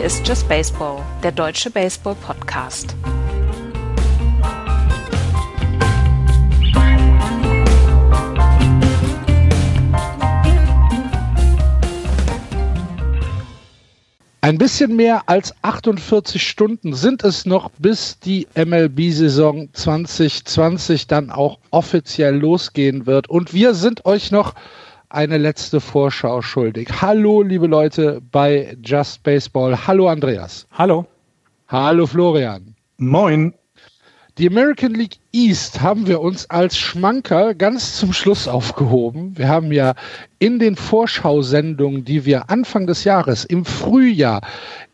Hier ist Just Baseball, der deutsche Baseball-Podcast. Ein bisschen mehr als 48 Stunden sind es noch, bis die MLB-Saison 2020 dann auch offiziell losgehen wird. Und wir sind euch noch eine letzte Vorschau schuldig. Hallo, liebe Leute bei Just Baseball. Hallo, Andreas. Hallo. Hallo, Florian. Moin. Die American League East haben wir uns als Schmanker ganz zum Schluss aufgehoben. Wir haben ja in den Vorschausendungen, die wir Anfang des Jahres im Frühjahr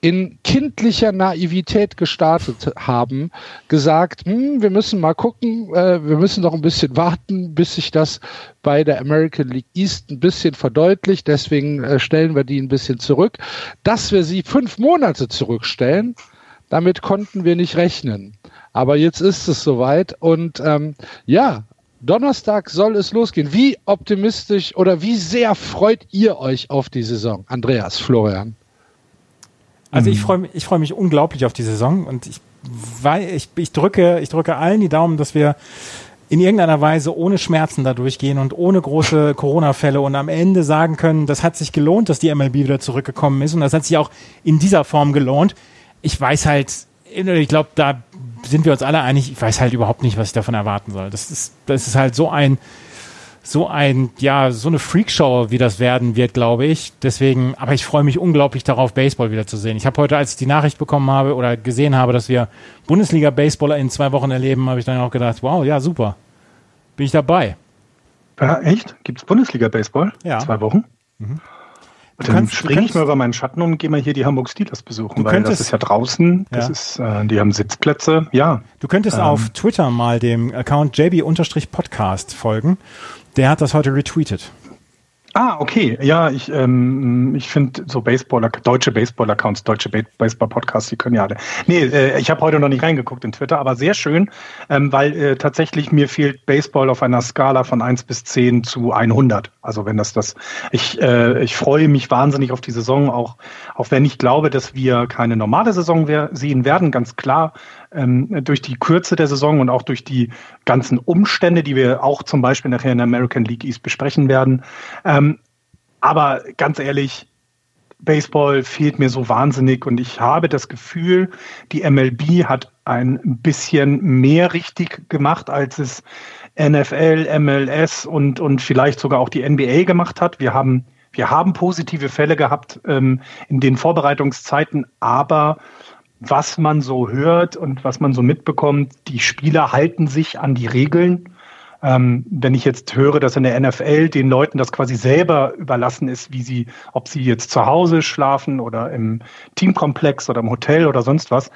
in kindlicher Naivität gestartet haben, gesagt, hm, wir müssen mal gucken, äh, wir müssen noch ein bisschen warten, bis sich das bei der American League East ein bisschen verdeutlicht. Deswegen äh, stellen wir die ein bisschen zurück. Dass wir sie fünf Monate zurückstellen, damit konnten wir nicht rechnen. Aber jetzt ist es soweit und ähm, ja, Donnerstag soll es losgehen. Wie optimistisch oder wie sehr freut ihr euch auf die Saison? Andreas, Florian. Also ich freue mich, ich freue mich unglaublich auf die Saison und ich, weil ich, ich drücke, ich drücke allen die Daumen, dass wir in irgendeiner Weise ohne Schmerzen da durchgehen und ohne große Corona-Fälle und am Ende sagen können, das hat sich gelohnt, dass die MLB wieder zurückgekommen ist und das hat sich auch in dieser Form gelohnt. Ich weiß halt, ich glaube, da sind wir uns alle einig, ich weiß halt überhaupt nicht, was ich davon erwarten soll. Das ist, das ist halt so ein, so ein, ja, so eine Freakshow, wie das werden wird, glaube ich. Deswegen, aber ich freue mich unglaublich darauf, Baseball wieder zu sehen. Ich habe heute, als ich die Nachricht bekommen habe oder gesehen habe, dass wir Bundesliga-Baseballer in zwei Wochen erleben, habe ich dann auch gedacht, wow, ja, super. Bin ich dabei. Ja, echt? Gibt es Bundesliga-Baseball? Ja. Zwei Wochen? Mhm. Du Dann kannst- du springe ich kannst- mal über meinen Schatten und gehe mal hier die Hamburg Steelers besuchen, Du weil könntest- das ist ja draußen, das Ja. ist, äh, die haben Sitzplätze, ja. Du könntest Ähm. auf Twitter mal dem Account JB-Podcast folgen. Der hat das heute retweetet. Ah, okay. Ja, ich, ähm, ich finde so Baseballer, deutsche Baseball-Accounts, deutsche Ba- Baseball-Podcasts, die können ja alle. Nee, äh, ich habe heute noch nicht reingeguckt in Twitter, aber sehr schön, ähm, weil äh, tatsächlich mir fehlt Baseball auf einer Skala von 1 bis 10 zu 100. Also wenn das das, ich, äh, ich freue mich wahnsinnig auf die Saison, auch, auch wenn ich glaube, dass wir keine normale Saison sehen werden, ganz klar, ähm, durch die Kürze der Saison und auch durch die ganzen Umstände, die wir auch zum Beispiel nachher in der American League East besprechen werden. Ähm, aber ganz ehrlich, Baseball fehlt mir so wahnsinnig und ich habe das Gefühl, die MLB hat ein bisschen mehr richtig gemacht, als es NFL, MLS und, und vielleicht sogar auch die NBA gemacht hat. Wir haben, wir haben positive Fälle gehabt ähm, in den Vorbereitungszeiten, aber was man so hört und was man so mitbekommt, die Spieler halten sich an die Regeln. Ähm, wenn ich jetzt höre, dass in der NFL den Leuten das quasi selber überlassen ist, wie sie, ob sie jetzt zu Hause schlafen oder im Teamkomplex oder im Hotel oder sonst was,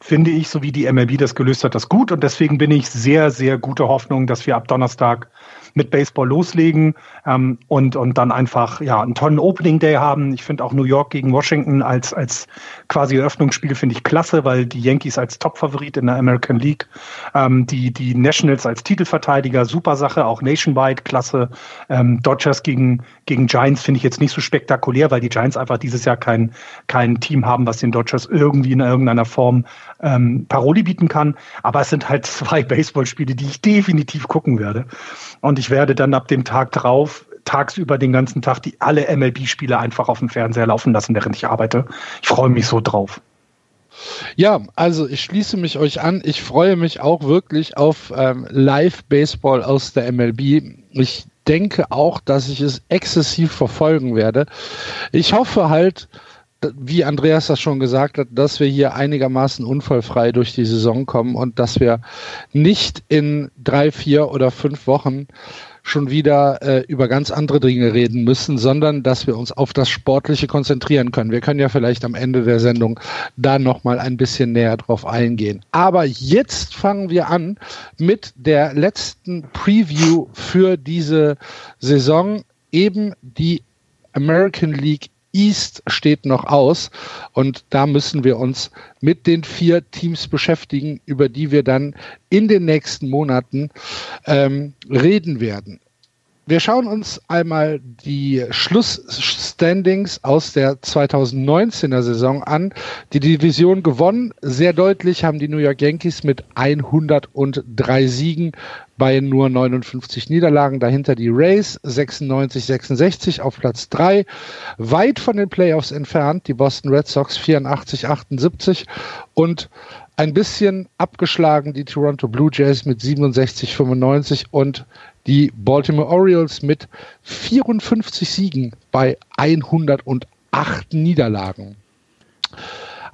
finde ich, so wie die MLB das gelöst hat, das gut. Und deswegen bin ich sehr, sehr gute Hoffnung, dass wir ab Donnerstag mit Baseball loslegen ähm, und, und dann einfach ja einen tollen Opening Day haben. Ich finde auch New York gegen Washington als, als quasi Eröffnungsspiel finde ich klasse, weil die Yankees als Topfavorit in der American League, ähm, die, die Nationals als Titelverteidiger, super Sache, auch nationwide, klasse. Ähm, Dodgers gegen, gegen Giants finde ich jetzt nicht so spektakulär, weil die Giants einfach dieses Jahr kein, kein Team haben, was den Dodgers irgendwie in irgendeiner Form ähm, Paroli bieten kann. Aber es sind halt zwei Baseballspiele, die ich definitiv gucken werde. Und ich werde dann ab dem Tag drauf tagsüber den ganzen Tag die alle MLB-Spiele einfach auf dem Fernseher laufen lassen, während ich arbeite. Ich freue mich so drauf. Ja, also ich schließe mich euch an. Ich freue mich auch wirklich auf ähm, Live-Baseball aus der MLB. Ich denke auch, dass ich es exzessiv verfolgen werde. Ich hoffe halt, wie Andreas das schon gesagt hat, dass wir hier einigermaßen unfallfrei durch die Saison kommen und dass wir nicht in drei, vier oder fünf Wochen schon wieder äh, über ganz andere Dinge reden müssen, sondern dass wir uns auf das Sportliche konzentrieren können. Wir können ja vielleicht am Ende der Sendung da nochmal ein bisschen näher drauf eingehen. Aber jetzt fangen wir an mit der letzten Preview für diese Saison. Eben die American League East steht noch aus und da müssen wir uns mit den vier Teams beschäftigen, über die wir dann in den nächsten Monaten ähm, reden werden. wir schauen uns einmal die Schlussstandings aus der 2019er Saison an. Die Division gewonnen, sehr deutlich haben die New York Yankees mit 103 Siegen bei nur 59 Niederlagen. Dahinter die Rays 96-66 auf Platz 3. Weit von den Playoffs entfernt die Boston Red Sox 84-78 und ein bisschen abgeschlagen die Toronto Blue Jays mit 67-95 und die Baltimore Orioles mit 54 Siegen bei 108 Niederlagen.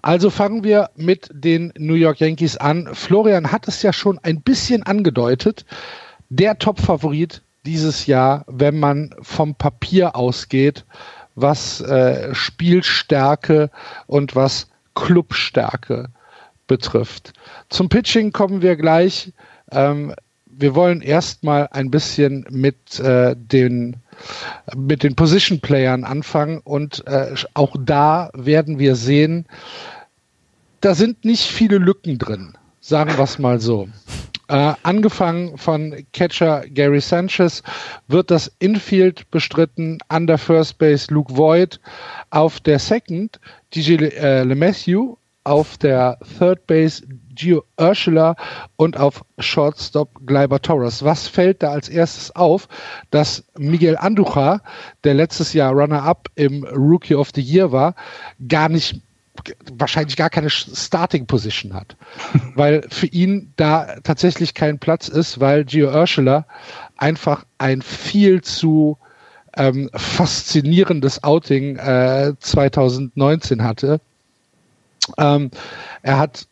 Also fangen wir mit den New York Yankees an. Florian hat es ja schon ein bisschen angedeutet. Der Top-Favorit dieses Jahr, wenn man vom Papier ausgeht, was äh, Spielstärke und was Clubstärke betrifft. Zum Pitching kommen wir gleich. Ähm, wir wollen erstmal ein bisschen mit äh, den mit den Position Playern anfangen und äh, auch da werden wir sehen, da sind nicht viele Lücken drin, sagen wir es mal so. Äh, angefangen von Catcher Gary Sanchez wird das Infield bestritten, an der First Base Luke Voigt, auf der Second DJ äh, LeMathew, auf der Third Base Gio Ursula und auf Shortstop Gleiber Torres. Was fällt da als erstes auf? Dass Miguel Andujar, der letztes Jahr Runner-up im Rookie of the Year war, gar nicht wahrscheinlich gar keine Starting Position hat, weil für ihn da tatsächlich kein Platz ist, weil Gio Ursula einfach ein viel zu ähm, faszinierendes Outing äh, 2019 hatte. Ähm, er hat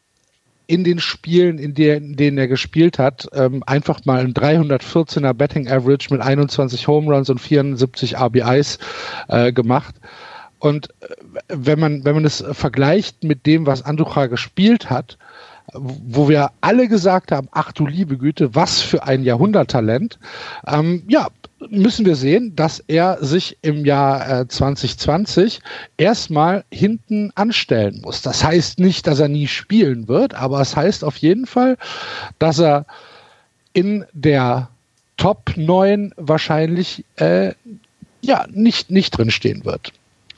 in den Spielen, in, der, in denen er gespielt hat, ähm, einfach mal ein 314er Betting Average mit 21 Home Runs und 74 RBIs äh, gemacht. Und äh, wenn man, wenn man es vergleicht mit dem, was Anducha gespielt hat, wo wir alle gesagt haben, ach du liebe Güte, was für ein Jahrhunderttalent, ähm, ja, müssen wir sehen, dass er sich im Jahr äh, 2020 erstmal hinten anstellen muss. Das heißt nicht, dass er nie spielen wird, aber es heißt auf jeden Fall, dass er in der Top 9 wahrscheinlich äh, ja nicht, nicht drinstehen wird.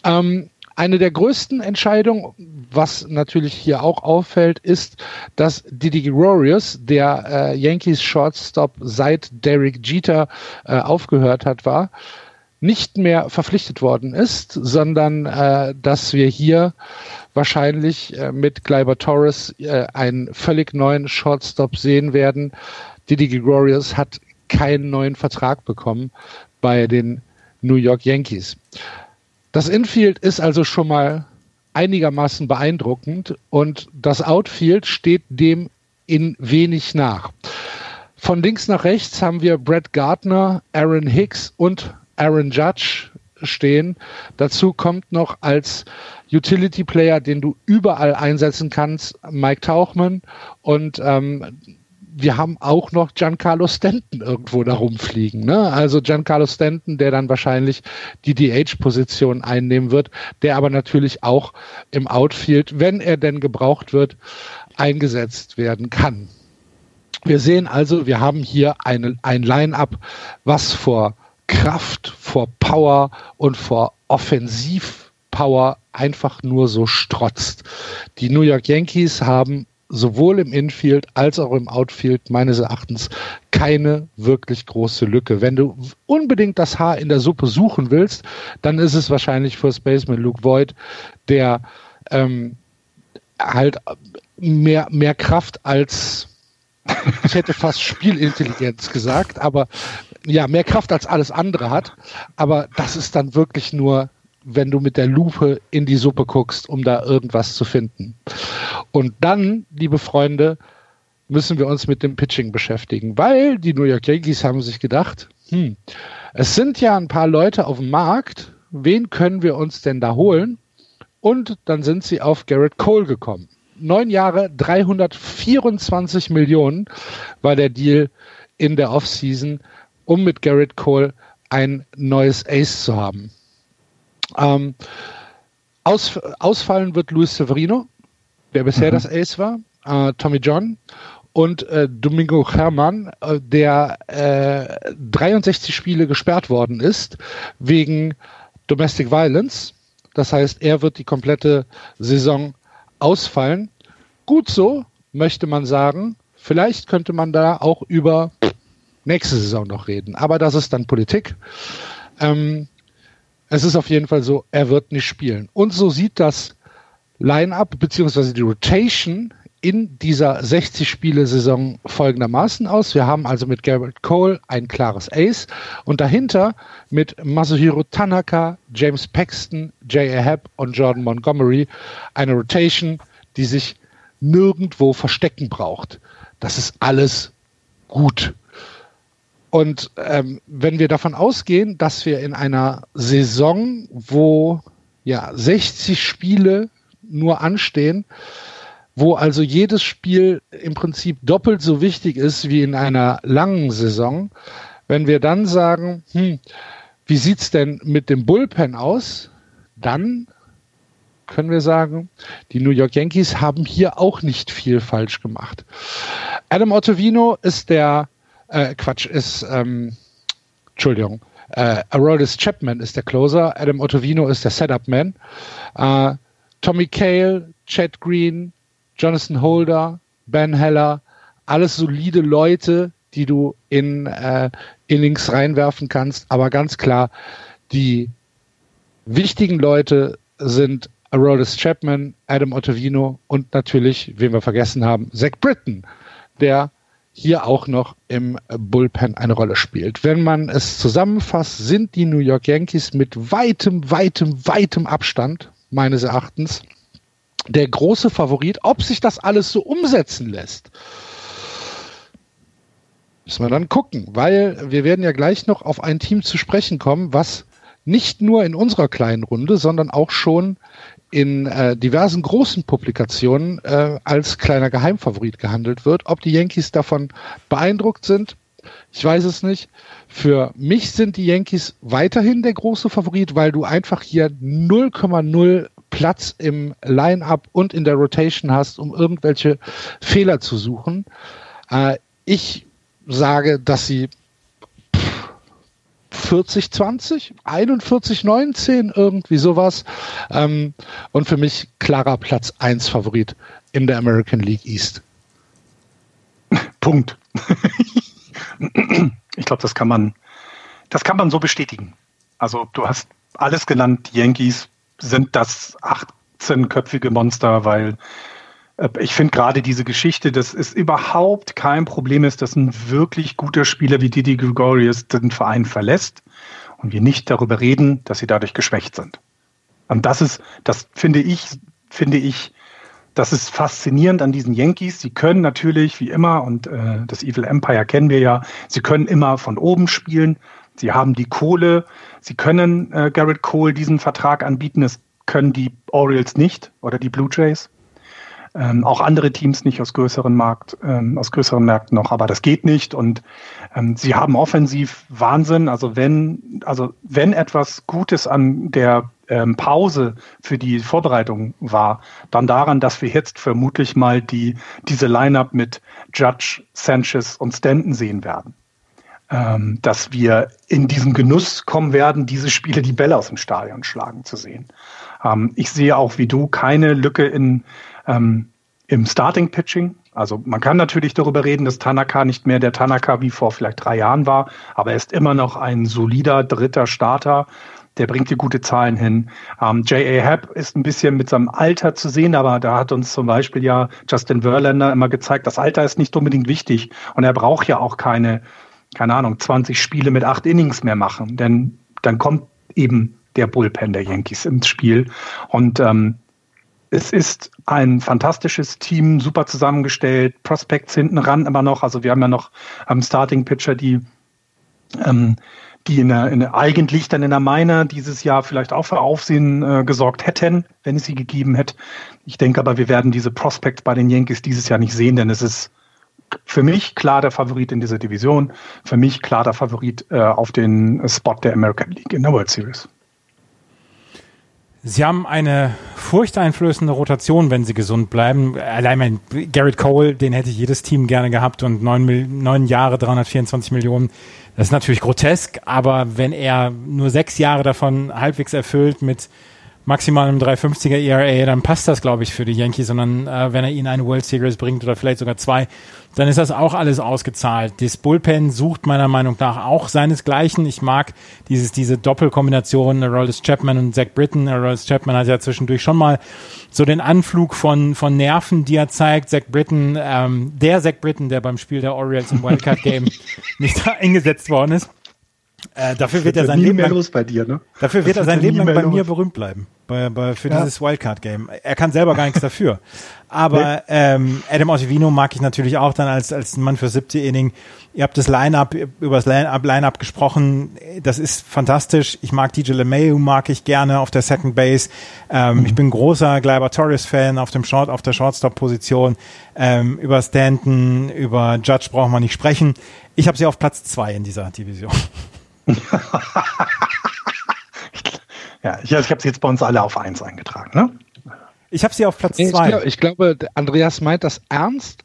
Ähm, eine der größten Entscheidungen, was natürlich hier auch auffällt, ist, dass Didi Gregorius, der äh, Yankees Shortstop seit Derek Jeter äh, aufgehört hat, war, nicht mehr verpflichtet worden ist, sondern äh, dass wir hier wahrscheinlich äh, mit Gleiber Torres äh, einen völlig neuen Shortstop sehen werden. Didi Gregorius hat keinen neuen Vertrag bekommen bei den New York Yankees. Das Infield ist also schon mal einigermaßen beeindruckend und das Outfield steht dem in wenig nach. Von links nach rechts haben wir Brett Gardner, Aaron Hicks und Aaron Judge stehen. Dazu kommt noch als Utility Player, den du überall einsetzen kannst, Mike Tauchman und ähm, wir haben auch noch Giancarlo Stanton irgendwo da rumfliegen. Ne? Also Giancarlo Stanton, der dann wahrscheinlich die DH-Position einnehmen wird, der aber natürlich auch im Outfield, wenn er denn gebraucht wird, eingesetzt werden kann. Wir sehen also, wir haben hier eine, ein Line-up, was vor Kraft, vor Power und vor Offensivpower einfach nur so strotzt. Die New York Yankees haben sowohl im Infield als auch im Outfield meines Erachtens keine wirklich große Lücke. Wenn du unbedingt das Haar in der Suppe suchen willst, dann ist es wahrscheinlich First Baseman Luke Voigt, der ähm, halt mehr, mehr Kraft als ich hätte fast Spielintelligenz gesagt, aber ja, mehr Kraft als alles andere hat. Aber das ist dann wirklich nur wenn du mit der Lupe in die Suppe guckst, um da irgendwas zu finden. Und dann, liebe Freunde, müssen wir uns mit dem Pitching beschäftigen, weil die New York Yankees haben sich gedacht, hm, es sind ja ein paar Leute auf dem Markt, wen können wir uns denn da holen? Und dann sind sie auf Garrett Cole gekommen. Neun Jahre, 324 Millionen war der Deal in der Offseason, um mit Garrett Cole ein neues Ace zu haben. Ähm, aus, ausfallen wird Luis Severino, der bisher mhm. das Ace war, äh, Tommy John und äh, Domingo Herrmann, äh, der äh, 63 Spiele gesperrt worden ist wegen Domestic Violence. Das heißt, er wird die komplette Saison ausfallen. Gut so, möchte man sagen. Vielleicht könnte man da auch über nächste Saison noch reden. Aber das ist dann Politik. Ähm, es ist auf jeden Fall so, er wird nicht spielen. Und so sieht das Line-up beziehungsweise die Rotation in dieser 60-Spiele-Saison folgendermaßen aus. Wir haben also mit Garrett Cole ein klares Ace und dahinter mit Masahiro Tanaka, James Paxton, J.A. Happ und Jordan Montgomery eine Rotation, die sich nirgendwo verstecken braucht. Das ist alles gut. Und ähm, wenn wir davon ausgehen, dass wir in einer Saison, wo ja 60 Spiele nur anstehen, wo also jedes Spiel im Prinzip doppelt so wichtig ist wie in einer langen Saison, wenn wir dann sagen, hm, wie sieht's denn mit dem Bullpen aus, dann können wir sagen, die New York Yankees haben hier auch nicht viel falsch gemacht. Adam Ottavino ist der, äh, Quatsch, ist, ähm, Entschuldigung, äh, Aroldis Chapman ist der Closer, Adam Ottavino ist der Setup-Man. Äh, Tommy Cale, Chad Green, Jonathan Holder, Ben Heller, alles solide Leute, die du in äh, Innings reinwerfen kannst. Aber ganz klar, die wichtigen Leute sind Aroldis Chapman, Adam Ottavino und natürlich, wen wir vergessen haben, Zach Britton, der hier auch noch im Bullpen eine Rolle spielt. Wenn man es zusammenfasst, sind die New York Yankees mit weitem, weitem, weitem Abstand, meines Erachtens, der große Favorit. Ob sich das alles so umsetzen lässt, müssen wir dann gucken, weil wir werden ja gleich noch auf ein Team zu sprechen kommen, was nicht nur in unserer kleinen Runde, sondern auch schon in äh, diversen großen Publikationen äh, als kleiner Geheimfavorit gehandelt wird. Ob die Yankees davon beeindruckt sind, ich weiß es nicht. Für mich sind die Yankees weiterhin der große Favorit, weil du einfach hier 0,0 Platz im Line-up und in der Rotation hast, um irgendwelche Fehler zu suchen. Äh, ich sage, dass sie 40, 20, 41, 19, irgendwie sowas. Ähm, und für mich klarer Platz 1 Favorit in der American League East. Punkt. ich glaube, das kann man, das kann man so bestätigen. Also du hast alles genannt, die Yankees sind das 18-köpfige Monster, weil ich finde gerade diese Geschichte, dass es überhaupt kein Problem ist, dass ein wirklich guter Spieler wie Didi Gregorius den Verein verlässt und wir nicht darüber reden, dass sie dadurch geschwächt sind. Und das ist, das finde ich, finde ich, das ist faszinierend an diesen Yankees. Sie können natürlich, wie immer, und äh, das Evil Empire kennen wir ja, sie können immer von oben spielen. Sie haben die Kohle. Sie können äh, Garrett Cole diesen Vertrag anbieten. Es können die Orioles nicht oder die Blue Jays. Ähm, auch andere Teams nicht aus größeren Markt, ähm, aus größeren Märkten noch, aber das geht nicht. Und ähm, sie haben offensiv Wahnsinn. Also wenn, also wenn etwas Gutes an der ähm, Pause für die Vorbereitung war, dann daran, dass wir jetzt vermutlich mal die, diese Lineup mit Judge, Sanchez und Stanton sehen werden. Ähm, dass wir in diesen Genuss kommen werden, diese Spiele die Bälle aus dem Stadion schlagen zu sehen. Ähm, ich sehe auch wie du keine Lücke in, ähm, im Starting Pitching. Also man kann natürlich darüber reden, dass Tanaka nicht mehr der Tanaka wie vor vielleicht drei Jahren war, aber er ist immer noch ein solider dritter Starter. Der bringt hier gute Zahlen hin. Ähm, J.A. Happ ist ein bisschen mit seinem Alter zu sehen, aber da hat uns zum Beispiel ja Justin Verlander immer gezeigt, das Alter ist nicht unbedingt wichtig und er braucht ja auch keine, keine Ahnung, 20 Spiele mit acht Innings mehr machen, denn dann kommt eben der Bullpen der Yankees ins Spiel. Und ähm, es ist ein fantastisches Team, super zusammengestellt, Prospects hinten ran aber noch. Also wir haben ja noch am Starting Pitcher, die, ähm, die in der, in der, eigentlich dann in der Miner dieses Jahr vielleicht auch für Aufsehen äh, gesorgt hätten, wenn es sie gegeben hätte. Ich denke aber, wir werden diese Prospects bei den Yankees dieses Jahr nicht sehen, denn es ist für mich klar der Favorit in dieser Division, für mich klar der Favorit äh, auf den Spot der American League in der World Series. Sie haben eine furchteinflößende Rotation, wenn sie gesund bleiben. Allein mein Garrett Cole, den hätte ich jedes Team gerne gehabt und neun, neun Jahre, 324 Millionen. Das ist natürlich grotesk, aber wenn er nur sechs Jahre davon halbwegs erfüllt mit maximal einem 350er ERA, dann passt das, glaube ich, für die Yankees, sondern äh, wenn er ihnen eine World Series bringt oder vielleicht sogar zwei, dann ist das auch alles ausgezahlt. Das Bullpen sucht meiner Meinung nach auch seinesgleichen. Ich mag dieses, diese Doppelkombination Aroldis Chapman und Zach Britton. Aroldis Chapman hat ja zwischendurch schon mal so den Anflug von, von Nerven, die er zeigt. Zach Britton, ähm, der Zach Britton, der beim Spiel der Orioles im Wildcard Game nicht eingesetzt worden ist. Äh, dafür wird er sein Leben lang, dir, ne? Dafür wird er sein Leben lang bei los. mir berühmt bleiben, bei, bei, für ja. dieses Wildcard-Game. Er kann selber gar nichts dafür. Aber nee. ähm, Adam Ottavino mag ich natürlich auch dann als, als Mann für siebte Inning. Ihr habt das Line-Up, über das Line-Up Line gesprochen. Das ist fantastisch. Ich mag DJ LeMayu, mag ich gerne auf der Second Base. Ähm, mhm. Ich bin großer Gleiber Torres-Fan auf dem Short, auf der Shortstop-Position. Ähm, über Stanton, über Judge braucht man nicht sprechen. Ich habe sie auf Platz zwei in dieser Division. Ja, ich, ich habe sie jetzt bei uns alle auf eins eingetragen, ne? Ich habe sie auf Platz 2. Ich, glaub, ich, glaube, Andreas meint das ernst,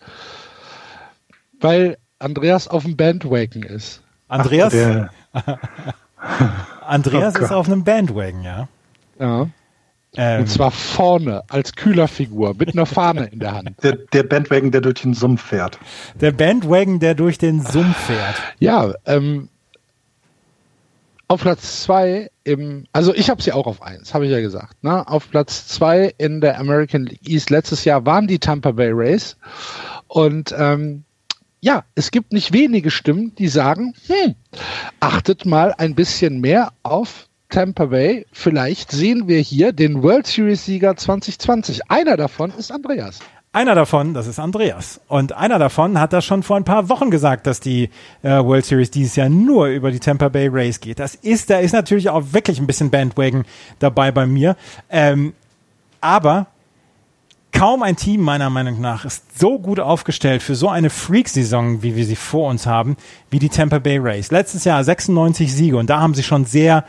weil Andreas auf dem Bandwagon ist. Andreas? Ach, Andreas oh ist auf einem Bandwagon, ja. Ja. Ähm, Und zwar vorne als Kühlerfigur mit einer Fahne in der Hand. Der, der, Bandwagon, der durch den Sumpf fährt. Der Bandwagon, der durch den Sumpf fährt. Ja, ähm, auf Platz zwei im, also ich habe sie auch auf eins, habe ich ja gesagt. Ne? Auf Platz zwei in der American League East letztes Jahr waren die Tampa Bay Rays. Und ähm, ja, es gibt nicht wenige Stimmen, die sagen, hm, achtet mal ein bisschen mehr auf Tampa Bay. Vielleicht sehen wir hier den World Series Sieger 2020. Einer davon ist Andreas. Einer davon, das ist Andreas. Und einer davon hat das schon vor ein paar Wochen gesagt, dass die äh, World Series dieses Jahr nur über die Tampa Bay Rays geht. Das ist, da ist natürlich auch wirklich ein bisschen Bandwagon dabei bei mir. Ähm, aber kaum ein Team meiner Meinung nach ist so gut aufgestellt für so eine Freak-Saison, wie wir sie vor uns haben, wie die Tampa Bay Rays. Letztes Jahr 96 Siege und da haben sie schon sehr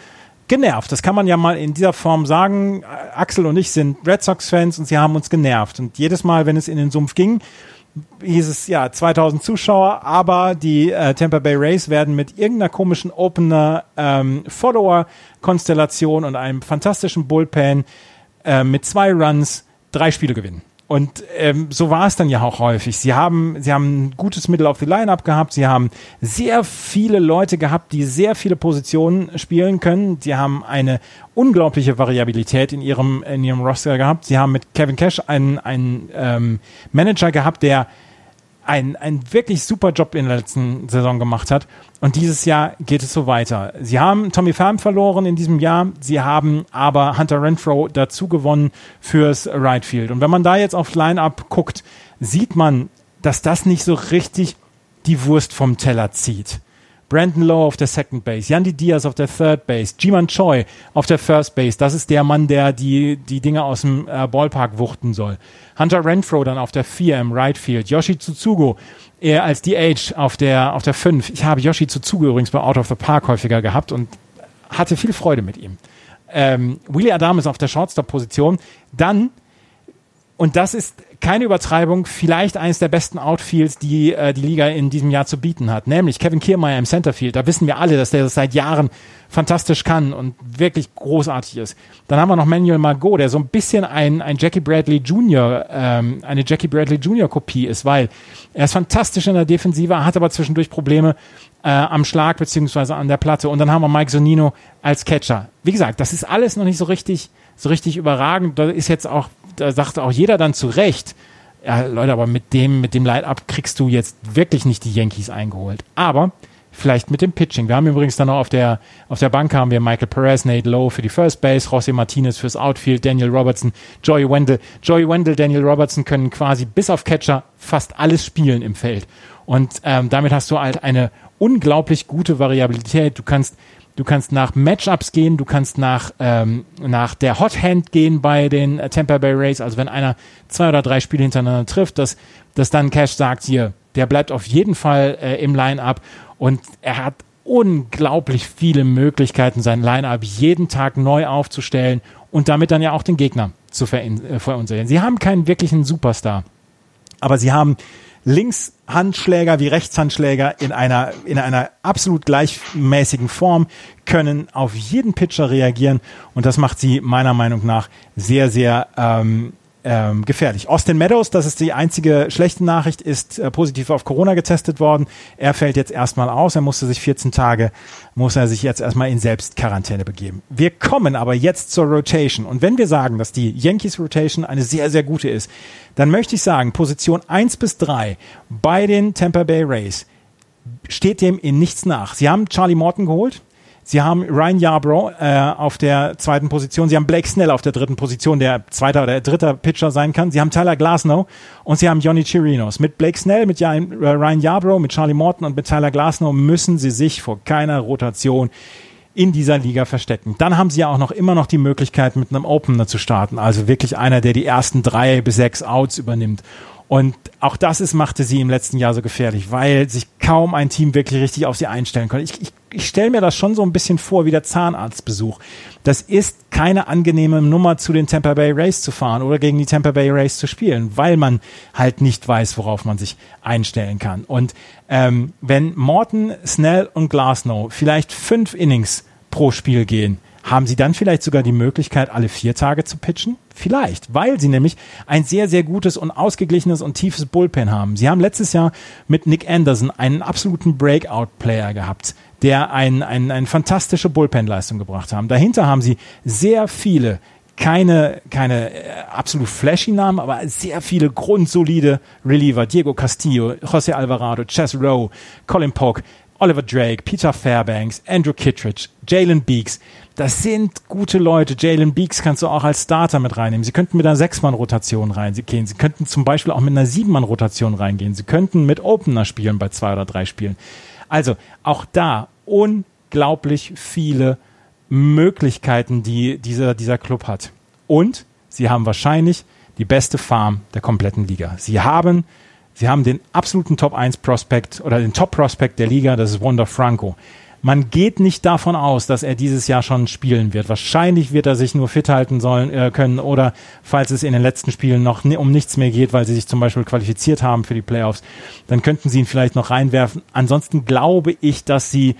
genervt. Das kann man ja mal in dieser Form sagen. Axel und ich sind Red Sox-Fans und sie haben uns genervt. Und jedes Mal, wenn es in den Sumpf ging, hieß es ja 2000 Zuschauer, aber die äh, Tampa Bay Rays werden mit irgendeiner komischen Opener ähm, Follower Konstellation und einem fantastischen Bullpen äh, mit zwei Runs drei Spiele gewinnen. Und ähm, so war es dann ja auch häufig. Sie haben, sie haben ein gutes Mittel auf die Line-Up gehabt. Sie haben sehr viele Leute gehabt, die sehr viele Positionen spielen können. Sie haben eine unglaubliche Variabilität in ihrem, in ihrem Roster gehabt. Sie haben mit Kevin Cash einen, einen ähm, Manager gehabt, der einen, einen wirklich super Job in der letzten Saison gemacht hat. Und dieses Jahr geht es so weiter. Sie haben Tommy Pham verloren in diesem Jahr. Sie haben aber Hunter Renfro dazu gewonnen fürs Right Field. Und wenn man da jetzt auf Line-Up guckt, sieht man, dass das nicht so richtig die Wurst vom Teller zieht. Brandon Lowe auf der Second Base, Yandy Diaz auf der Third Base, Jiman Choi auf der First Base. Das ist der Mann, der die, die Dinge aus dem äh, Ballpark wuchten soll. Hunter Renfro dann auf der 4 im Right Field. Yoshi Tsutsugo eher als DH auf der, auf der 5. Ich habe Yoshi Tsutsugo übrigens bei Out of the Park häufiger gehabt und hatte viel Freude mit ihm. Ähm, Willie Adames auf der Shortstop-Position. Dann und das ist keine Übertreibung, vielleicht eines der besten Outfields, die äh, die Liga in diesem Jahr zu bieten hat, nämlich Kevin Kiermaier im Centerfield. Da wissen wir alle, dass der das seit Jahren fantastisch kann und wirklich großartig ist. Dann haben wir noch Manuel Margot, der so ein bisschen ein, ein Jackie Bradley Jr., ähm, eine Jackie Bradley Jr. Kopie ist, weil er ist fantastisch in der Defensive, hat aber zwischendurch Probleme äh, am Schlag beziehungsweise an der Platte. Und dann haben wir Mike Sonino als Catcher. Wie gesagt, das ist alles noch nicht so richtig, so richtig überragend. Da ist jetzt auch da sagt auch jeder dann zu Recht, ja, Leute, aber mit dem, mit dem Line-Up kriegst du jetzt wirklich nicht die Yankees eingeholt. Aber vielleicht mit dem Pitching. Wir haben übrigens dann noch auf der, auf der Bank haben wir Michael Perez, Nate Lowe für die First Base, José Martinez fürs Outfield, Daniel Robertson, Joey Wendell. Joey Wendell, Daniel Robertson können quasi bis auf Catcher fast alles spielen im Feld. Und ähm, damit hast du halt eine unglaublich gute Variabilität. Du kannst Du kannst nach Matchups gehen, du kannst nach, ähm, nach der Hot Hand gehen bei den äh, Tampa Bay Rays. Also wenn einer zwei oder drei Spiele hintereinander trifft, dass, dass dann Cash sagt, hier, der bleibt auf jeden Fall äh, im Line-Up und er hat unglaublich viele Möglichkeiten, sein Line-Up jeden Tag neu aufzustellen und damit dann ja auch den Gegner zu äh, verunsichern. Sie haben keinen wirklichen Superstar, aber sie haben Linkshandschläger wie Rechtshandschläger in einer, in einer absolut gleichmäßigen Form, können auf jeden Pitcher reagieren. Und das macht sie meiner Meinung nach sehr, sehr ähm, ähm, gefährlich. Austin Meadows, das ist die einzige schlechte Nachricht, ist äh, positiv auf Corona getestet worden. Er fällt jetzt erstmal aus. Er musste sich 14 Tage, muss er sich jetzt erstmal in Selbstquarantäne begeben. Wir kommen aber jetzt zur Rotation. Und wenn wir sagen, dass die Yankees Rotation eine sehr, sehr gute ist, dann möchte ich sagen, Position 1 bis 3 bei den Tampa Bay Rays steht dem in nichts nach. Sie haben Charlie Morton geholt. Sie haben Ryan Yarbrough äh, auf der zweiten Position. Sie haben Blake Snell auf der dritten Position, der zweiter oder dritter Pitcher sein kann. Sie haben Tyler Glasnow und sie haben Johnny Chirinos. Mit Blake Snell, mit äh, Ryan Yarbrough, mit Charlie Morton und mit Tyler Glasnow müssen sie sich vor keiner Rotation in dieser Liga verstecken. Dann haben sie ja auch noch immer noch die Möglichkeit, mit einem Opener zu starten. Also wirklich einer, der die ersten drei bis sechs Outs übernimmt. Und auch das ist, machte sie im letzten Jahr so gefährlich, weil sich kaum ein Team wirklich richtig auf sie einstellen konnte. Ich, ich, ich stelle mir das schon so ein bisschen vor wie der Zahnarztbesuch. Das ist keine angenehme Nummer, zu den Tampa Bay Rays zu fahren oder gegen die Tampa Bay Rays zu spielen, weil man halt nicht weiß, worauf man sich einstellen kann. Und ähm, wenn Morton, Snell und Glasnow vielleicht fünf Innings pro Spiel gehen, haben sie dann vielleicht sogar die Möglichkeit, alle vier Tage zu pitchen? Vielleicht, weil sie nämlich ein sehr, sehr gutes und ausgeglichenes und tiefes Bullpen haben. Sie haben letztes Jahr mit Nick Anderson einen absoluten Breakout-Player gehabt, der ein, ein, eine fantastische Bullpen-Leistung gebracht haben. Dahinter haben sie sehr viele keine, keine äh, absolut flashy Namen, aber sehr viele grundsolide Reliever. Diego Castillo, José Alvarado, Chess Rowe, Colin Polk, Oliver Drake, Peter Fairbanks, Andrew Kittredge, Jalen Beeks. Das sind gute Leute. Jalen Beeks kannst du auch als Starter mit reinnehmen. Sie könnten mit einer Sechs-Mann-Rotation reingehen. Sie könnten zum Beispiel auch mit einer Sieben-Mann-Rotation reingehen. Sie könnten mit Opener spielen bei zwei oder drei Spielen. Also auch da unglaublich viele Möglichkeiten, die dieser, dieser Club hat. Und sie haben wahrscheinlich die beste Farm der kompletten Liga. Sie haben, sie haben den absoluten Top 1 Prospect oder den Top Prospect der Liga, das ist Wanda Franco. Man geht nicht davon aus, dass er dieses Jahr schon spielen wird. Wahrscheinlich wird er sich nur fit halten sollen äh, können oder falls es in den letzten Spielen noch um nichts mehr geht, weil sie sich zum Beispiel qualifiziert haben für die Playoffs, dann könnten sie ihn vielleicht noch reinwerfen. Ansonsten glaube ich, dass sie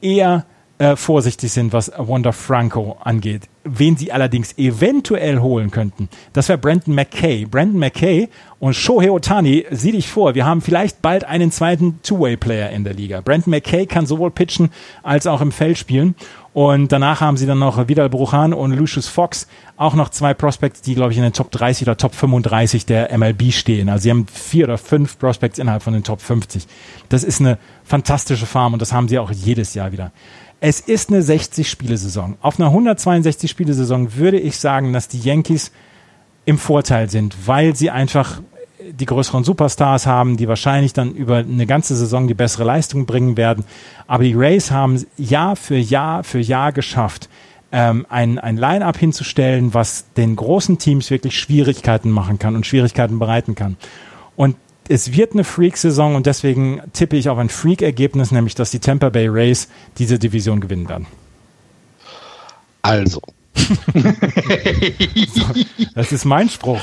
eher äh, vorsichtig sind, was Wanda Franco angeht. Wen sie allerdings eventuell holen könnten, das wäre Brandon McKay. Brandon McKay und Shohei Otani, sieh dich vor, wir haben vielleicht bald einen zweiten Two-Way-Player in der Liga. Brandon McKay kann sowohl pitchen als auch im Feld spielen. Und danach haben sie dann noch Vidal Bruchan und Lucius Fox, auch noch zwei Prospects, die, glaube ich, in den Top 30 oder Top 35 der MLB stehen. Also sie haben vier oder fünf Prospects innerhalb von den Top 50. Das ist eine fantastische Farm und das haben sie auch jedes Jahr wieder. Es ist eine 60-Spiele-Saison. Auf einer 162-Spiele-Saison würde ich sagen, dass die Yankees im Vorteil sind, weil sie einfach die größeren Superstars haben, die wahrscheinlich dann über eine ganze Saison die bessere Leistung bringen werden. Aber die Rays haben Jahr für Jahr für Jahr geschafft, ähm, ein, ein Line-up hinzustellen, was den großen Teams wirklich Schwierigkeiten machen kann und Schwierigkeiten bereiten kann. Und es wird eine Freak-Saison und deswegen tippe ich auf ein Freak-Ergebnis, nämlich dass die Tampa Bay Rays diese Division gewinnen werden. Also. so, das ist mein Spruch.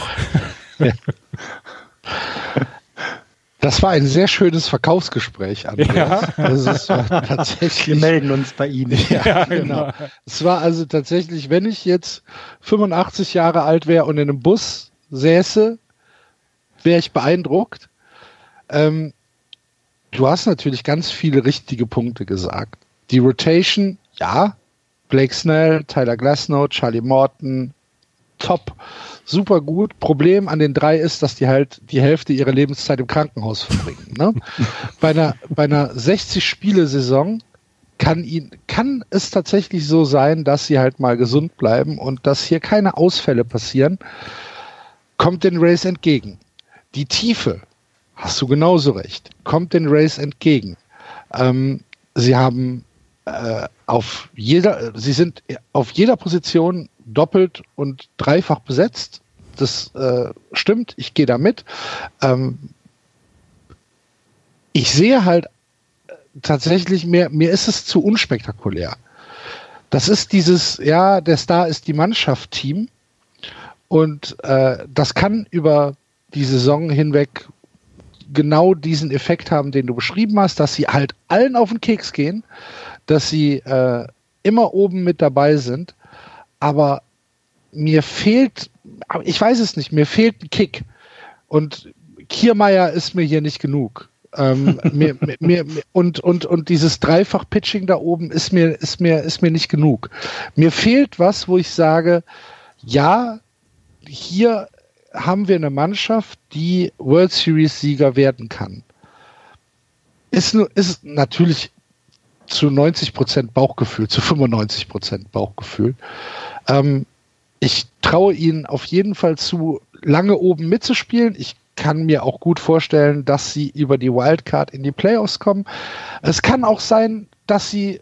Das war ein sehr schönes Verkaufsgespräch, Andreas. Ja. Also es war tatsächlich, Wir melden uns bei Ihnen. Ja, ja genau. genau. Es war also tatsächlich, wenn ich jetzt 85 Jahre alt wäre und in einem Bus säße, wäre ich beeindruckt. Ähm, du hast natürlich ganz viele richtige Punkte gesagt. Die Rotation, ja. Blake Snell, Tyler Glasnow, Charlie Morton, top, super gut. Problem an den drei ist, dass die halt die Hälfte ihrer Lebenszeit im Krankenhaus verbringen. Ne? bei einer, bei einer 60-Spiele-Saison kann ihn, kann es tatsächlich so sein, dass sie halt mal gesund bleiben und dass hier keine Ausfälle passieren, kommt den Race entgegen. Die Tiefe Hast du genauso recht. Kommt den Race entgegen. Ähm, sie haben äh, auf jeder, sie sind auf jeder Position doppelt und dreifach besetzt. Das äh, stimmt, ich gehe da mit. Ähm, ich sehe halt äh, tatsächlich mehr, mir ist es zu unspektakulär. Das ist dieses, ja, der Star ist die Mannschaft-Team. Und äh, das kann über die Saison hinweg genau diesen Effekt haben, den du beschrieben hast, dass sie halt allen auf den Keks gehen, dass sie äh, immer oben mit dabei sind. Aber mir fehlt, ich weiß es nicht, mir fehlt ein Kick. Und Kiermeier ist mir hier nicht genug. ähm, mir, mir, und, und, und dieses Dreifach-Pitching da oben ist mir, ist, mir, ist mir nicht genug. Mir fehlt was, wo ich sage, ja, hier haben wir eine Mannschaft, die World Series-Sieger werden kann. Ist, ist natürlich zu 90 Prozent Bauchgefühl, zu 95 Prozent Bauchgefühl. Ähm, ich traue ihnen auf jeden Fall zu, lange oben mitzuspielen. Ich kann mir auch gut vorstellen, dass sie über die Wildcard in die Playoffs kommen. Es kann auch sein, dass sie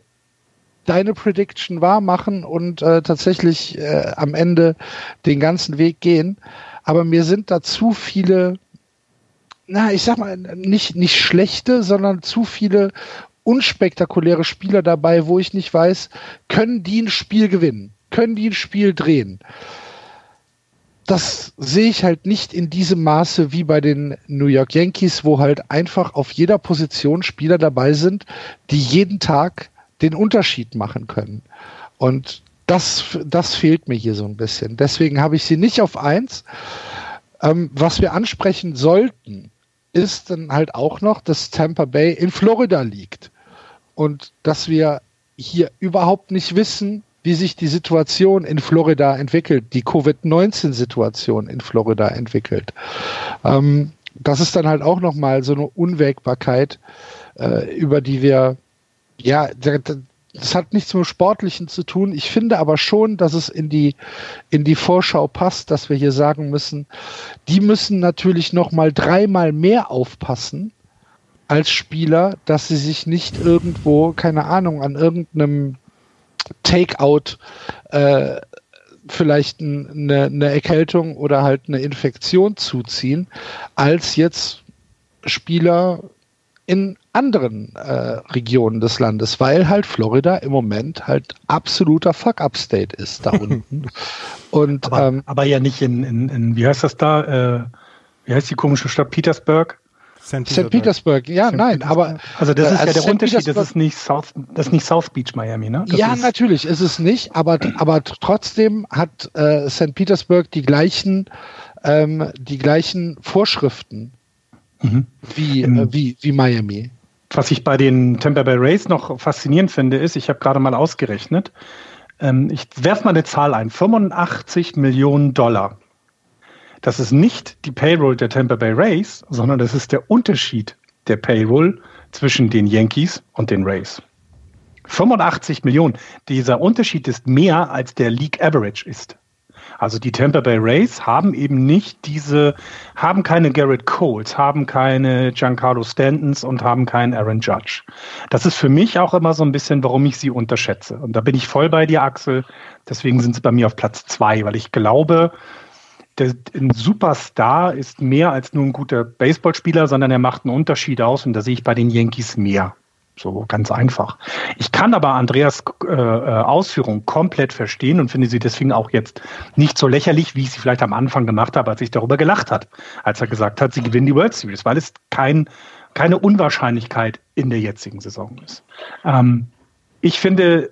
deine Prediction wahr machen und äh, tatsächlich äh, am Ende den ganzen Weg gehen. Aber mir sind da zu viele, na, ich sag mal, nicht, nicht schlechte, sondern zu viele unspektakuläre Spieler dabei, wo ich nicht weiß, können die ein Spiel gewinnen? Können die ein Spiel drehen? das sehe ich halt nicht in diesem Maße wie bei den New York Yankees, wo halt einfach auf jeder Position Spieler dabei sind, die jeden Tag den Unterschied machen können. Und das, das fehlt mir hier so ein bisschen. Deswegen habe ich sie nicht auf eins. Ähm, was wir ansprechen sollten, ist dann halt auch noch, dass Tampa Bay in Florida liegt. Und dass wir hier überhaupt nicht wissen, wie sich die Situation in Florida entwickelt, die Covid-19-Situation in Florida entwickelt. Ähm, das ist dann halt auch nochmal so eine Unwägbarkeit, äh, über die wir, ja, das hat nichts mit Sportlichen zu tun. Ich finde aber schon, dass es in die, in die Vorschau passt, dass wir hier sagen müssen, die müssen natürlich noch mal dreimal mehr aufpassen als Spieler, dass sie sich nicht irgendwo, keine Ahnung, an irgendeinem Takeout äh, vielleicht eine, eine Erkältung oder halt eine Infektion zuziehen, als jetzt Spieler in anderen äh, Regionen des Landes, weil halt Florida im Moment halt absoluter Fuck-Up-State ist da unten. Und, aber, ähm, aber ja nicht in, in, in, wie heißt das da, äh, wie heißt die komische Stadt, Petersburg? St. Petersburg. Petersburg, ja, St. nein, aber. Also das ist also ja der Unterschied, das ist nicht South, das ist nicht South Beach Miami, ne? Das ja, natürlich ist es nicht, aber, aber trotzdem hat äh, St. Petersburg die gleichen, ähm, die gleichen Vorschriften mhm. wie, äh, wie, wie Miami. Was ich bei den Tampa Bay Rays noch faszinierend finde, ist, ich habe gerade mal ausgerechnet, ähm, ich werfe mal eine Zahl ein, 85 Millionen Dollar. Das ist nicht die Payroll der Tampa Bay Rays, sondern das ist der Unterschied der Payroll zwischen den Yankees und den Rays. 85 Millionen. Dieser Unterschied ist mehr als der League Average ist. Also die Tampa Bay Rays haben eben nicht diese, haben keine Garrett Coles, haben keine Giancarlo Stantons und haben keinen Aaron Judge. Das ist für mich auch immer so ein bisschen, warum ich sie unterschätze. Und da bin ich voll bei dir, Axel. Deswegen sind sie bei mir auf Platz zwei, weil ich glaube, ein Superstar ist mehr als nur ein guter Baseballspieler, sondern er macht einen Unterschied aus und da sehe ich bei den Yankees mehr. So ganz einfach. Ich kann aber Andreas äh, äh, Ausführung komplett verstehen und finde sie deswegen auch jetzt nicht so lächerlich, wie ich sie vielleicht am Anfang gemacht habe, als ich darüber gelacht hat, als er gesagt hat, sie gewinnen die World Series, weil es kein, keine Unwahrscheinlichkeit in der jetzigen Saison ist. Ähm, ich finde,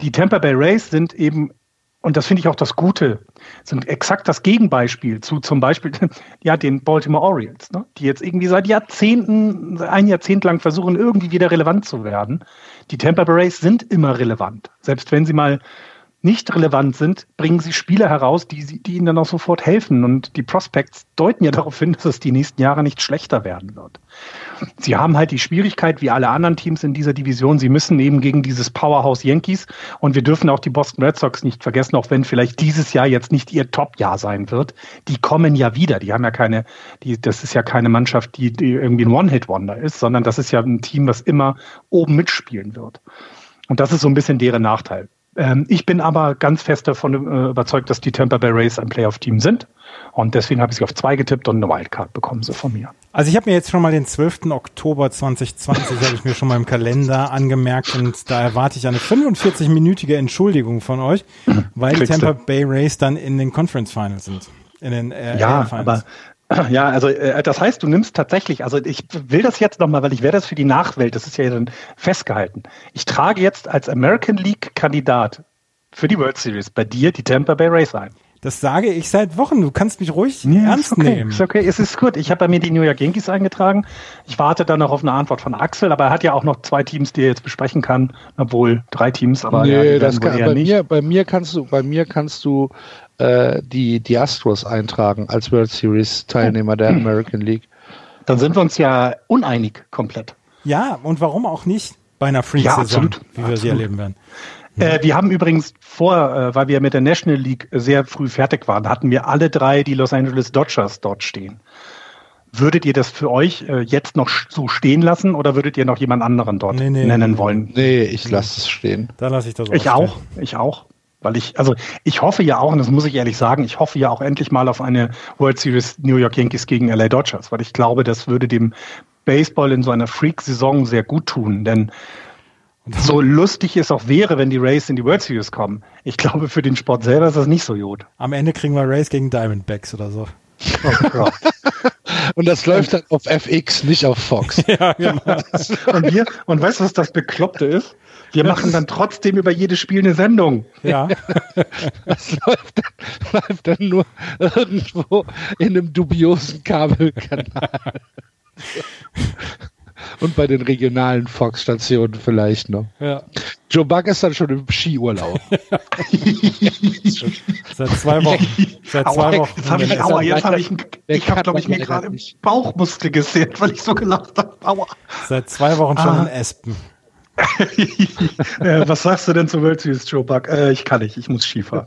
die Tampa Bay Rays sind eben und das finde ich auch das Gute, sind exakt das Gegenbeispiel zu zum Beispiel ja, den Baltimore Orioles, ne? die jetzt irgendwie seit Jahrzehnten, ein Jahrzehnt lang versuchen, irgendwie wieder relevant zu werden. Die Tampa Bay Rays sind immer relevant, selbst wenn sie mal nicht relevant sind, bringen sie Spieler heraus, die, die ihnen dann auch sofort helfen. Und die Prospects deuten ja darauf hin, dass es die nächsten Jahre nicht schlechter werden wird. Sie haben halt die Schwierigkeit, wie alle anderen Teams in dieser Division, sie müssen eben gegen dieses Powerhouse Yankees und wir dürfen auch die Boston Red Sox nicht vergessen, auch wenn vielleicht dieses Jahr jetzt nicht ihr Top-Jahr sein wird. Die kommen ja wieder. Die haben ja keine, die, das ist ja keine Mannschaft, die, die irgendwie ein One-Hit-Wonder ist, sondern das ist ja ein Team, was immer oben mitspielen wird. Und das ist so ein bisschen deren Nachteil. Ähm, ich bin aber ganz fest davon äh, überzeugt, dass die Tampa Bay Rays ein Playoff-Team sind. Und deswegen habe ich sie auf zwei getippt und eine Wildcard bekommen sie von mir. Also ich habe mir jetzt schon mal den 12. Oktober 2020, habe ich mir schon mal im Kalender angemerkt und da erwarte ich eine 45-minütige Entschuldigung von euch, weil die Tampa Bay Rays dann in den Conference Finals sind. In den äh, ja, aber ja, also äh, das heißt, du nimmst tatsächlich, also ich will das jetzt nochmal, weil ich werde das für die Nachwelt, das ist ja dann festgehalten. Ich trage jetzt als American League Kandidat für die World Series bei dir die Tampa Bay Rays ein. Das sage ich seit Wochen. Du kannst mich ruhig ja, ernst ist okay, nehmen. Ist okay, es ist gut. Ich habe bei mir die New York Yankees eingetragen. Ich warte dann noch auf eine Antwort von Axel, aber er hat ja auch noch zwei Teams, die er jetzt besprechen kann, obwohl drei Teams, aber nee, ja, das kann, bei nicht. mir bei mir kannst du bei mir kannst du äh, die die Astros eintragen als World Series Teilnehmer der American League. Dann sind wir uns ja uneinig komplett. Ja, und warum auch nicht bei einer Free-Saison, ja, wie wir absolut. sie erleben werden. Äh, wir haben übrigens vor, äh, weil wir mit der National League sehr früh fertig waren, hatten wir alle drei die Los Angeles Dodgers dort stehen. Würdet ihr das für euch äh, jetzt noch so stehen lassen oder würdet ihr noch jemand anderen dort nee, nee, nennen wollen? Nee, ich lasse es stehen. Da lasse ich das auch. Ich auch, ich auch. Weil ich, also ich hoffe ja auch, und das muss ich ehrlich sagen, ich hoffe ja auch endlich mal auf eine World Series New York Yankees gegen LA Dodgers, weil ich glaube, das würde dem Baseball in so einer Freak-Saison sehr gut tun. Denn so lustig es auch wäre, wenn die Rays in die World Series kommen. Ich glaube, für den Sport selber ist das nicht so gut. Am Ende kriegen wir Rays gegen Diamondbacks oder so. Oh und das läuft dann auf FX, nicht auf Fox. ja, genau. und wir, und weißt du, was das Bekloppte ist? Wir machen dann trotzdem über jedes Spiel eine Sendung. Ja. Das läuft dann, läuft dann nur irgendwo in einem dubiosen Kabelkanal. Und bei den regionalen Fox-Stationen vielleicht noch. Ja. Joe Buck ist dann schon im Skiurlaub. Seit zwei Wochen. Seit zwei Wochen. Jetzt habe ich, aua, jetzt hab ich, ich habe, glaube ich, mir gerade im Bauchmuskel gesehen, weil ich so gelacht habe. Aua. Seit zwei Wochen schon ah. in Espen. äh, was sagst du denn zu World Series, Joe Buck? Äh, ich kann nicht, ich muss Skifahren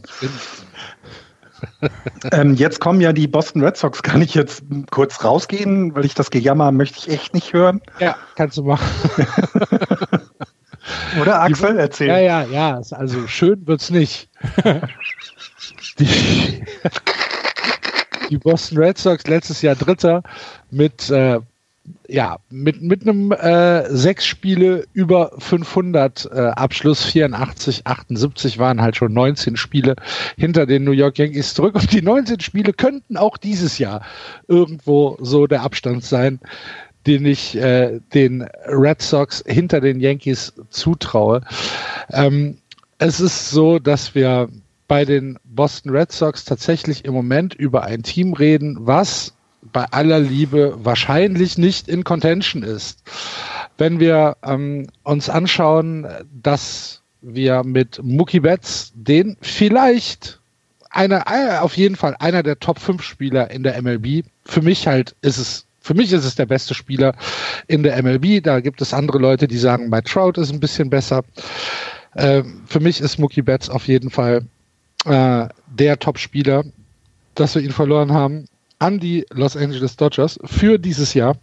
ähm, jetzt kommen ja die Boston Red Sox. Kann ich jetzt kurz rausgehen, weil ich das Gejammer möchte ich echt nicht hören? Ja, kannst du machen. Oder Axel, erzähl. Ja, ja, ja. Also schön wird's nicht. die, die Boston Red Sox letztes Jahr Dritter mit äh, ja, mit, mit einem äh, sechs Spiele über 500 äh, Abschluss, 84, 78 waren halt schon 19 Spiele hinter den New York Yankees zurück und die 19 Spiele könnten auch dieses Jahr irgendwo so der Abstand sein, den ich äh, den Red Sox hinter den Yankees zutraue. Ähm, es ist so, dass wir bei den Boston Red Sox tatsächlich im Moment über ein Team reden, was bei aller Liebe wahrscheinlich nicht in Contention ist. Wenn wir ähm, uns anschauen, dass wir mit Mookie Betts den vielleicht einer, äh, auf jeden Fall einer der Top 5 Spieler in der MLB. Für mich halt ist es für mich ist es der beste Spieler in der MLB. Da gibt es andere Leute, die sagen, Mike Trout ist ein bisschen besser. Äh, für mich ist Mookie Betts auf jeden Fall äh, der Top-Spieler, dass wir ihn verloren haben an die Los Angeles Dodgers für dieses Jahr.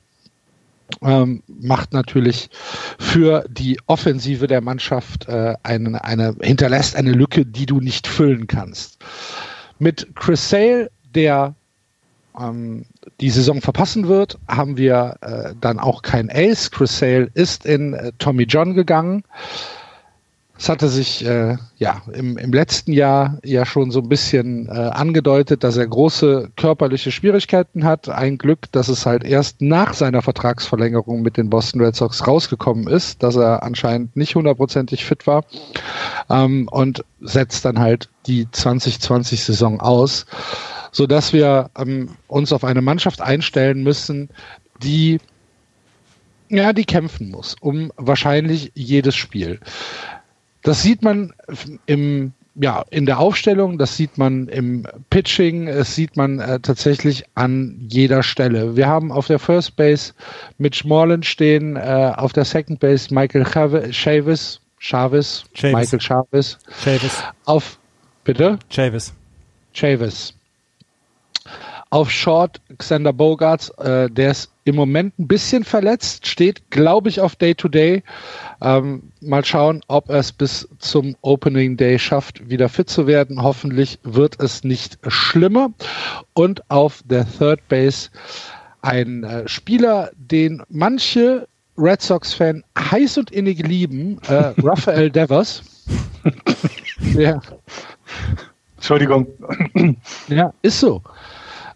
Ähm, macht natürlich für die Offensive der Mannschaft äh, eine, eine, hinterlässt eine Lücke, die du nicht füllen kannst. Mit Chris Sale, der ähm, die Saison verpassen wird, haben wir äh, dann auch kein Ace. Chris Sale ist in äh, Tommy John gegangen. Es hatte sich äh, ja im, im letzten Jahr ja schon so ein bisschen äh, angedeutet, dass er große körperliche Schwierigkeiten hat. Ein Glück, dass es halt erst nach seiner Vertragsverlängerung mit den Boston Red Sox rausgekommen ist, dass er anscheinend nicht hundertprozentig fit war ähm, und setzt dann halt die 2020-Saison aus, so dass wir ähm, uns auf eine Mannschaft einstellen müssen, die ja, die kämpfen muss um wahrscheinlich jedes Spiel. Das sieht man im ja, in der Aufstellung, das sieht man im Pitching, es sieht man äh, tatsächlich an jeder Stelle. Wir haben auf der First Base Mitch Morland stehen, äh, auf der Second Base Michael Chavis, Chavis, Michael Chavis. Chavis. Auf, bitte? Chavis. Chavis. Auf Short Xander Bogarts, äh, der ist im Moment ein bisschen verletzt, steht, glaube ich, auf Day-to-Day. Ähm, mal schauen, ob er es bis zum Opening Day schafft, wieder fit zu werden. Hoffentlich wird es nicht schlimmer. Und auf der Third Base ein äh, Spieler, den manche Red Sox-Fan heiß und innig lieben, äh, Rafael Devers. ja. Entschuldigung. Ja, ist so.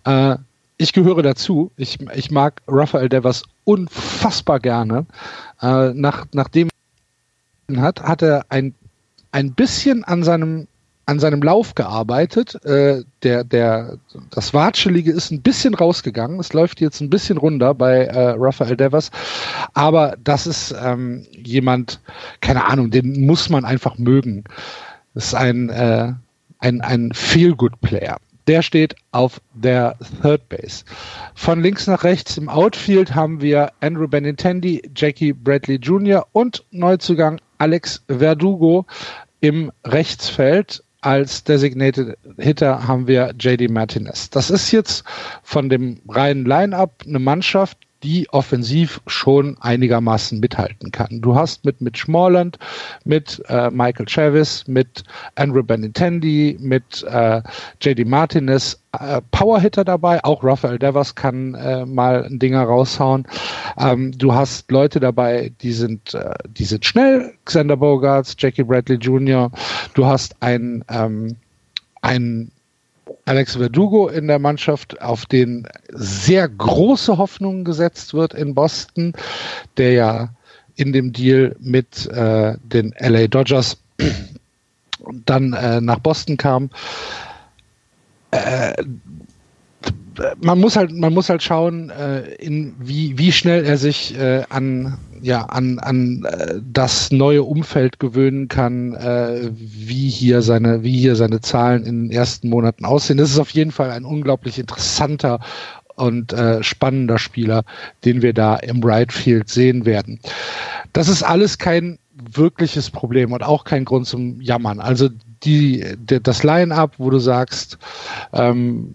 Äh, ich gehöre dazu. Ich, ich mag Rafael Devers unfassbar gerne. Äh, nach, nachdem er hat, hat er ein, ein bisschen an seinem an seinem Lauf gearbeitet. Äh, der, der, das Watschelige ist ein bisschen rausgegangen. Es läuft jetzt ein bisschen runter bei äh, Rafael Devers. Aber das ist ähm, jemand, keine Ahnung, den muss man einfach mögen. Das ist ein, äh, ein, ein Feel-Good-Player. Der steht auf der Third Base. Von links nach rechts im Outfield haben wir Andrew Benintendi, Jackie Bradley Jr. und Neuzugang Alex Verdugo im Rechtsfeld als Designated Hitter haben wir JD Martinez. Das ist jetzt von dem reinen Line-up eine Mannschaft, die offensiv schon einigermaßen mithalten kann. Du hast mit Mitch Morland, mit äh, Michael Chavis, mit Andrew Benintendi, mit äh, JD Martinez äh, Powerhitter dabei. Auch Rafael Devers kann äh, mal ein Dinger raushauen. Ähm, du hast Leute dabei, die sind, äh, die sind schnell. Xander Bogarts, Jackie Bradley Jr. Du hast ein ähm, ein Alex Verdugo in der Mannschaft, auf den sehr große Hoffnungen gesetzt wird in Boston, der ja in dem Deal mit äh, den LA Dodgers dann äh, nach Boston kam. Äh, man muss halt, man muss halt schauen, äh, in wie, wie schnell er sich äh, an, ja, an, an äh, das neue Umfeld gewöhnen kann, äh, wie hier seine, wie hier seine Zahlen in den ersten Monaten aussehen. Das ist auf jeden Fall ein unglaublich interessanter und äh, spannender Spieler, den wir da im Right Field sehen werden. Das ist alles kein wirkliches Problem und auch kein Grund zum Jammern. Also die, die das Line-up, wo du sagst, ähm,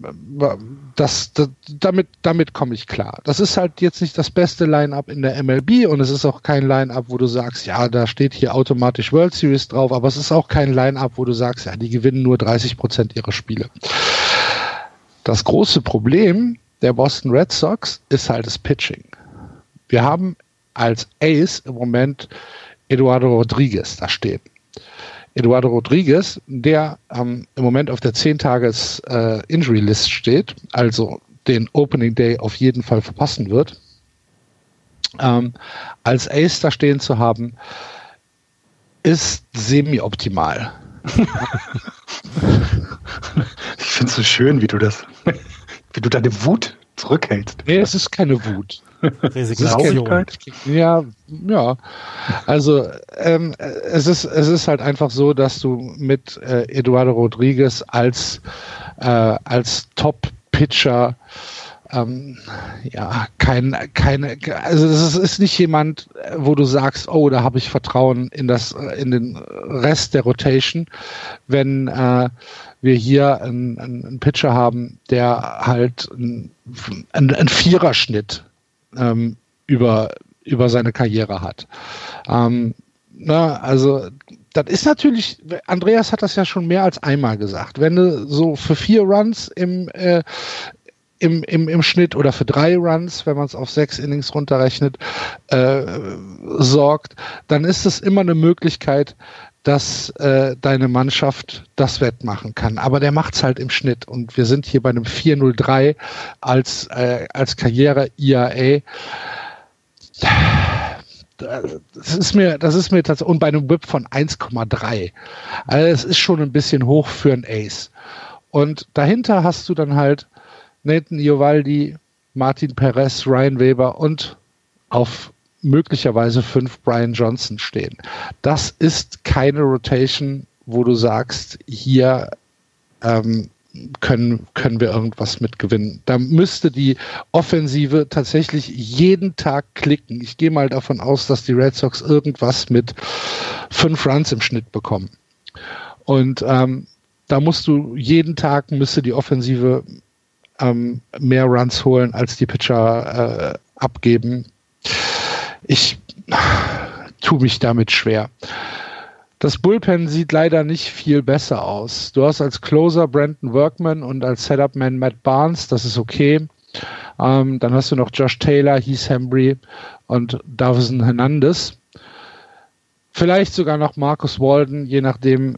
das, das, damit, damit komme ich klar. Das ist halt jetzt nicht das beste Line-up in der MLB und es ist auch kein Line-up, wo du sagst, ja, da steht hier automatisch World Series drauf, aber es ist auch kein Line-up, wo du sagst, ja, die gewinnen nur 30 Prozent ihrer Spiele. Das große Problem der Boston Red Sox ist halt das Pitching. Wir haben als Ace im Moment Eduardo Rodriguez da stehen. Eduardo Rodriguez, der ähm, im Moment auf der 10-Tages-Injury-List äh, steht, also den Opening Day auf jeden Fall verpassen wird, ähm, als Ace da stehen zu haben, ist semi-optimal. ich finde es so schön, wie du das, wie du deine Wut zurückhältst. Nee, es ist keine Wut. Resignation. Ja, ja. Also ähm, es ist es ist halt einfach so, dass du mit äh, Eduardo Rodriguez als äh, als Top Pitcher ähm, ja, kein, keine, also das ist nicht jemand, wo du sagst, oh, da habe ich Vertrauen in das, in den Rest der Rotation, wenn äh, wir hier einen, einen Pitcher haben, der halt einen, einen Viererschnitt ähm, über, über seine Karriere hat. Ähm, na, also das ist natürlich, Andreas hat das ja schon mehr als einmal gesagt. Wenn du so für vier Runs im, äh, im, im, im Schnitt oder für drei Runs, wenn man es auf sechs Innings runterrechnet, äh, sorgt, dann ist es immer eine Möglichkeit, dass äh, deine Mannschaft das wettmachen kann. Aber der macht's halt im Schnitt. Und wir sind hier bei einem 403 als, äh, als Karriere IAA. Das ist mir, das ist mir tatsächlich, und bei einem Whip von 1,3. Also es ist schon ein bisschen hoch für ein Ace. Und dahinter hast du dann halt Nathan Iovaldi, Martin Perez, Ryan Weber und auf möglicherweise fünf Brian Johnson stehen. Das ist keine Rotation, wo du sagst, hier ähm, können, können wir irgendwas mitgewinnen. Da müsste die Offensive tatsächlich jeden Tag klicken. Ich gehe mal davon aus, dass die Red Sox irgendwas mit fünf Runs im Schnitt bekommen. Und ähm, da musst du jeden Tag müsste die Offensive ähm, mehr Runs holen, als die Pitcher äh, abgeben. Ich tue mich damit schwer. Das Bullpen sieht leider nicht viel besser aus. Du hast als Closer Brandon Workman und als Setupman Matt Barnes, das ist okay. Ähm, dann hast du noch Josh Taylor, Heath Hembry und Davison Hernandez. Vielleicht sogar noch Marcus Walden, je nachdem,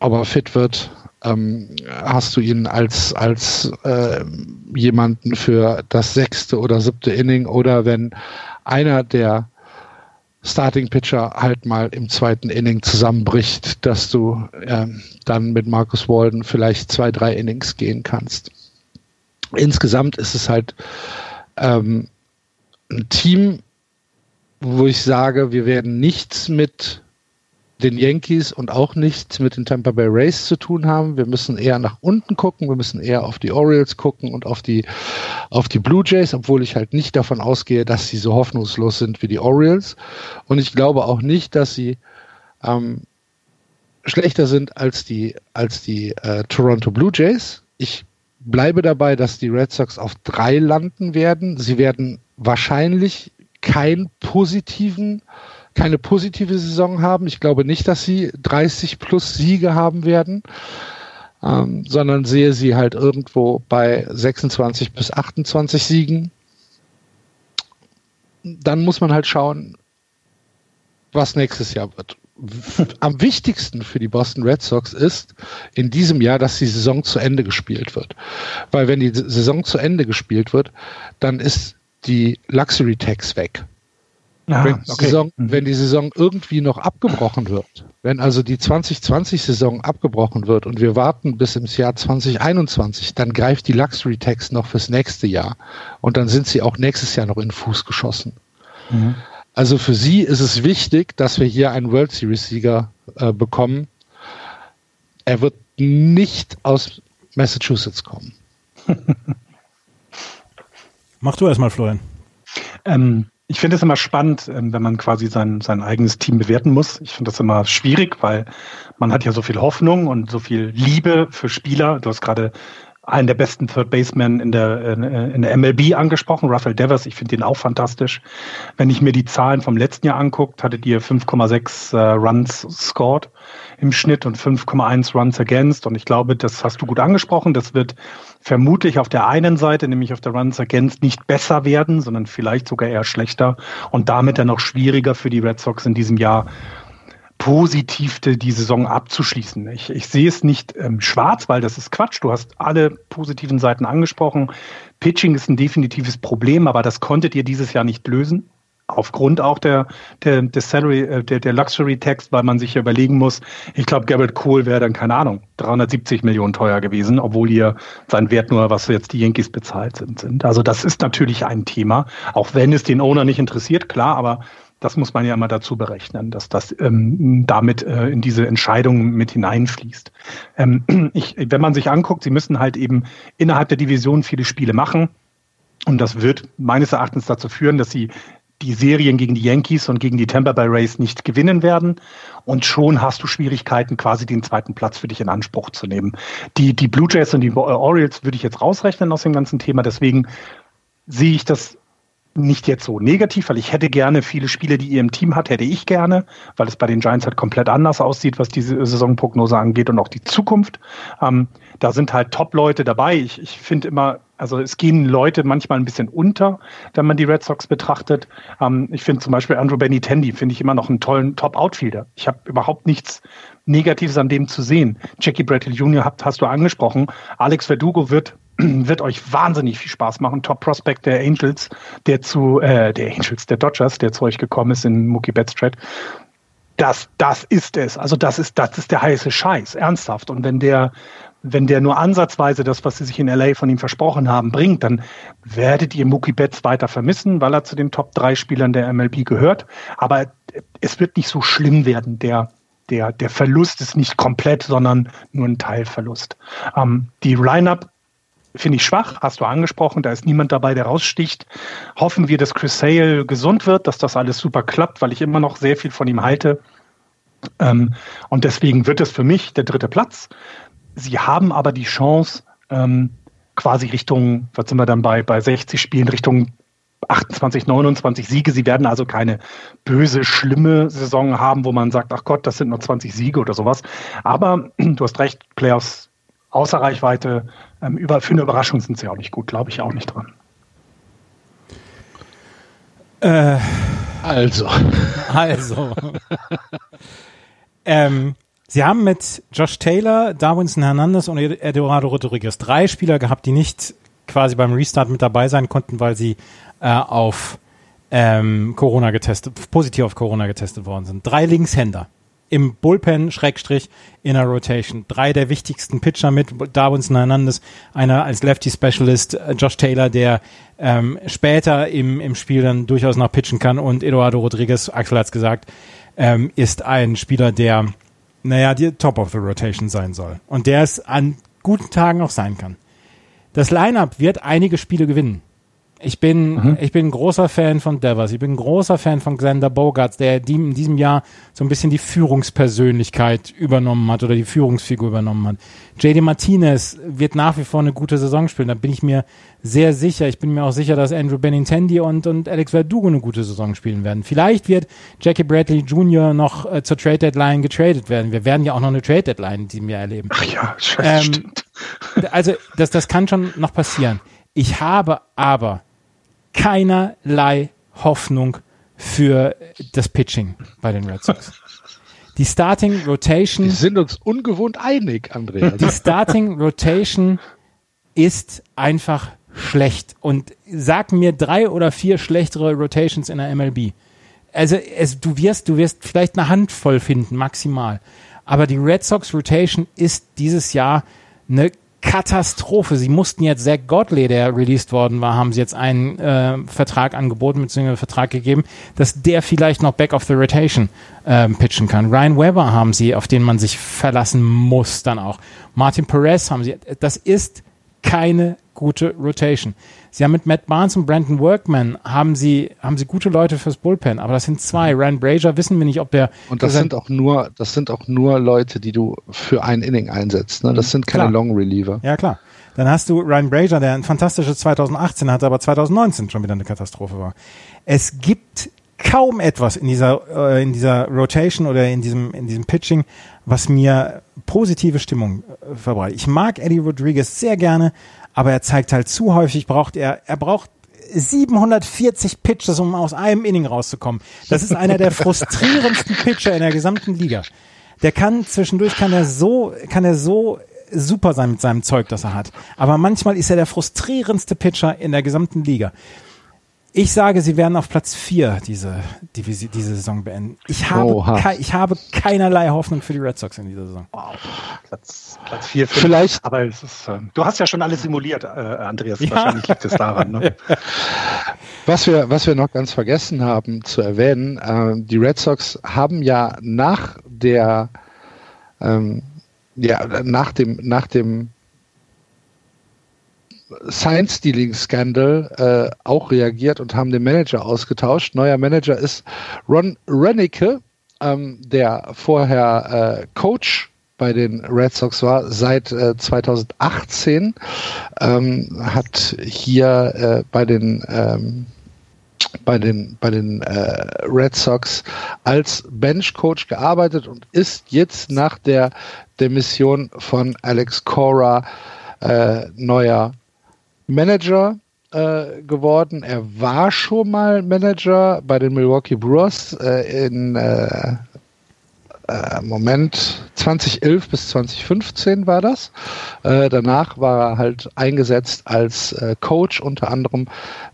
ob er fit wird. Ähm, hast du ihn als, als äh, jemanden für das sechste oder siebte Inning oder wenn einer der Starting Pitcher halt mal im zweiten Inning zusammenbricht, dass du äh, dann mit Marcus Walden vielleicht zwei, drei Innings gehen kannst. Insgesamt ist es halt ähm, ein Team, wo ich sage, wir werden nichts mit den Yankees und auch nichts mit den Tampa Bay Rays zu tun haben. Wir müssen eher nach unten gucken, wir müssen eher auf die Orioles gucken und auf die, auf die Blue Jays, obwohl ich halt nicht davon ausgehe, dass sie so hoffnungslos sind wie die Orioles. Und ich glaube auch nicht, dass sie ähm, schlechter sind als die, als die äh, Toronto Blue Jays. Ich bleibe dabei, dass die Red Sox auf drei landen werden. Sie werden wahrscheinlich keinen positiven, keine positive Saison haben. Ich glaube nicht, dass sie 30 plus Siege haben werden, ähm, sondern sehe sie halt irgendwo bei 26 bis 28 Siegen. Dann muss man halt schauen, was nächstes Jahr wird am wichtigsten für die Boston Red Sox ist in diesem Jahr, dass die Saison zu Ende gespielt wird. Weil wenn die Saison zu Ende gespielt wird, dann ist die Luxury Tax weg. Ah, wenn, die okay. Saison, mhm. wenn die Saison irgendwie noch abgebrochen wird, wenn also die 2020-Saison abgebrochen wird und wir warten bis ins Jahr 2021, dann greift die Luxury Tax noch fürs nächste Jahr und dann sind sie auch nächstes Jahr noch in Fuß geschossen. Mhm. Also für sie ist es wichtig, dass wir hier einen World Series-Sieger äh, bekommen. Er wird nicht aus Massachusetts kommen. Mach du erstmal, Florian. Ähm, ich finde es immer spannend, ähm, wenn man quasi sein, sein eigenes Team bewerten muss. Ich finde das immer schwierig, weil man hat ja so viel Hoffnung und so viel Liebe für Spieler. Du hast gerade einen der besten Third Basemen in der, in der MLB angesprochen, Rafael Devers. Ich finde den auch fantastisch. Wenn ich mir die Zahlen vom letzten Jahr anguckt, hattet ihr 5,6 äh, Runs scored im Schnitt und 5,1 Runs against. Und ich glaube, das hast du gut angesprochen. Das wird vermutlich auf der einen Seite, nämlich auf der Runs against, nicht besser werden, sondern vielleicht sogar eher schlechter und damit dann auch schwieriger für die Red Sox in diesem Jahr positiv die, die Saison abzuschließen. Ich, ich sehe es nicht ähm, schwarz, weil das ist Quatsch. Du hast alle positiven Seiten angesprochen. Pitching ist ein definitives Problem, aber das konntet ihr dieses Jahr nicht lösen. Aufgrund auch der, der, der Salary, äh, der, der Luxury Tax, weil man sich ja überlegen muss, ich glaube, Garrett Cole wäre dann, keine Ahnung, 370 Millionen teuer gewesen, obwohl hier sein Wert nur, was jetzt die Yankees bezahlt sind, sind. Also das ist natürlich ein Thema, auch wenn es den Owner nicht interessiert, klar, aber das muss man ja immer dazu berechnen, dass das ähm, damit äh, in diese Entscheidung mit hineinfließt. Ähm, ich, wenn man sich anguckt, sie müssen halt eben innerhalb der Division viele Spiele machen. Und das wird meines Erachtens dazu führen, dass sie die Serien gegen die Yankees und gegen die Tampa Bay Rays nicht gewinnen werden. Und schon hast du Schwierigkeiten, quasi den zweiten Platz für dich in Anspruch zu nehmen. Die, die Blue Jays und die Orioles würde ich jetzt rausrechnen aus dem ganzen Thema. Deswegen sehe ich das nicht jetzt so negativ, weil ich hätte gerne viele Spiele, die ihr im Team hat, hätte ich gerne, weil es bei den Giants halt komplett anders aussieht, was diese Saisonprognose angeht und auch die Zukunft. Ähm, da sind halt Top-Leute dabei. Ich, ich finde immer, also es gehen Leute manchmal ein bisschen unter, wenn man die Red Sox betrachtet. Ähm, ich finde zum Beispiel Andrew Benintendi, finde ich immer noch einen tollen Top-Outfielder. Ich habe überhaupt nichts Negatives an dem zu sehen. Jackie Bradley Jr. Hast, hast du angesprochen. Alex Verdugo wird wird euch wahnsinnig viel Spaß machen. Top Prospect der Angels, der zu, äh, der Angels, der Dodgers, der zu euch gekommen ist in Mookie Betts Trade. Das, das ist es. Also das ist, das ist der heiße Scheiß. Ernsthaft. Und wenn der, wenn der nur ansatzweise das, was sie sich in LA von ihm versprochen haben, bringt, dann werdet ihr Mookie Betts weiter vermissen, weil er zu den Top 3 Spielern der MLB gehört. Aber es wird nicht so schlimm werden. Der, der, der Verlust ist nicht komplett, sondern nur ein Teilverlust. Ähm, die Lineup finde ich schwach, hast du angesprochen, da ist niemand dabei, der raussticht. Hoffen wir, dass Chris Sale gesund wird, dass das alles super klappt, weil ich immer noch sehr viel von ihm halte. Ähm, und deswegen wird es für mich der dritte Platz. Sie haben aber die Chance, ähm, quasi Richtung, was sind wir dann bei, bei 60 Spielen, Richtung 28, 29 Siege. Sie werden also keine böse, schlimme Saison haben, wo man sagt, ach Gott, das sind nur 20 Siege oder sowas. Aber du hast recht, Playoffs außer Reichweite. Ähm, über, für eine Überraschung sind sie auch nicht gut, glaube ich auch nicht dran. Äh, also. Also. ähm, sie haben mit Josh Taylor, Darwinson Hernandez und Eduardo Rodriguez drei Spieler gehabt, die nicht quasi beim Restart mit dabei sein konnten, weil sie äh, auf ähm, Corona getestet, positiv auf Corona getestet worden sind. Drei Linkshänder im Bullpen Schrägstrich in der Rotation. Drei der wichtigsten Pitcher mit Darwinson Hernandez, einer als Lefty Specialist, äh, Josh Taylor, der ähm, später im, im Spiel dann durchaus noch pitchen kann und Eduardo Rodriguez, Axel hat's gesagt, ähm, ist ein Spieler, der, naja, die Top of the Rotation sein soll und der es an guten Tagen auch sein kann. Das Lineup wird einige Spiele gewinnen. Ich bin, mhm. ich bin ein großer Fan von Devers. Ich bin ein großer Fan von Xander Bogarts, der in diesem Jahr so ein bisschen die Führungspersönlichkeit übernommen hat oder die Führungsfigur übernommen hat. JD Martinez wird nach wie vor eine gute Saison spielen. Da bin ich mir sehr sicher. Ich bin mir auch sicher, dass Andrew Benintendi und, und Alex Verdugo eine gute Saison spielen werden. Vielleicht wird Jackie Bradley Jr. noch äh, zur Trade Deadline getradet werden. Wir werden ja auch noch eine Trade Deadline in diesem Jahr erleben. Ach ja, ähm, stimmt. Also, das, das kann schon noch passieren. Ich habe aber keinerlei Hoffnung für das Pitching bei den Red Sox. Die Starting Rotation. Wir sind uns ungewohnt einig, Andreas. Die Starting Rotation ist einfach schlecht. Und sag mir drei oder vier schlechtere Rotations in der MLB. Also es, du wirst, du wirst vielleicht eine Handvoll finden, maximal. Aber die Red Sox Rotation ist dieses Jahr eine Katastrophe. Sie mussten jetzt Zach Godley, der released worden war, haben sie jetzt einen äh, Vertrag angeboten, beziehungsweise einen Vertrag gegeben, dass der vielleicht noch back of the rotation ähm, pitchen kann. Ryan Weber haben sie, auf den man sich verlassen muss dann auch. Martin Perez haben sie. Das ist keine gute Rotation. Sie haben mit Matt Barnes und Brandon Workman haben sie, haben sie gute Leute fürs Bullpen, aber das sind zwei. Mhm. Ryan Brazier wissen wir nicht, ob der. Und das sind auch nur, das sind auch nur Leute, die du für ein Inning einsetzt. Ne? Das sind keine klar. Long Reliever. Ja, klar. Dann hast du Ryan Brazier, der ein fantastisches 2018 hatte, aber 2019 schon wieder eine Katastrophe war. Es gibt kaum etwas in dieser, äh, in dieser Rotation oder in diesem, in diesem Pitching, was mir positive Stimmung äh, verbreitet. Ich mag Eddie Rodriguez sehr gerne, aber er zeigt halt zu häufig, braucht er, er braucht 740 Pitches, um aus einem Inning rauszukommen. Das ist einer der frustrierendsten Pitcher in der gesamten Liga. Der kann zwischendurch kann er so, kann er so super sein mit seinem Zeug, das er hat. Aber manchmal ist er der frustrierendste Pitcher in der gesamten Liga. Ich sage, sie werden auf Platz 4 diese, diese, diese Saison beenden. Ich habe, kei, ich habe keinerlei Hoffnung für die Red Sox in dieser Saison. Wow. Platz, Platz 4, Vielleicht. Aber es ist, äh, du hast ja schon alles simuliert, äh, Andreas. Ja. Wahrscheinlich liegt es daran. Ne? was, wir, was wir noch ganz vergessen haben zu erwähnen, äh, die Red Sox haben ja nach der, ähm, ja, nach dem, nach dem Sign-Stealing-Scandal äh, auch reagiert und haben den Manager ausgetauscht. Neuer Manager ist Ron Rennicke, ähm, der vorher äh, Coach bei den Red Sox war seit äh, 2018, ähm, hat hier äh, bei den ähm, bei den bei den äh, Red Sox als Bench-Coach gearbeitet und ist jetzt nach der Demission von Alex Cora äh, neuer Manager äh, geworden. Er war schon mal Manager bei den Milwaukee Brewers äh, in äh, äh Moment 2011 bis 2015 war das. Äh, danach war er halt eingesetzt als äh, Coach unter anderem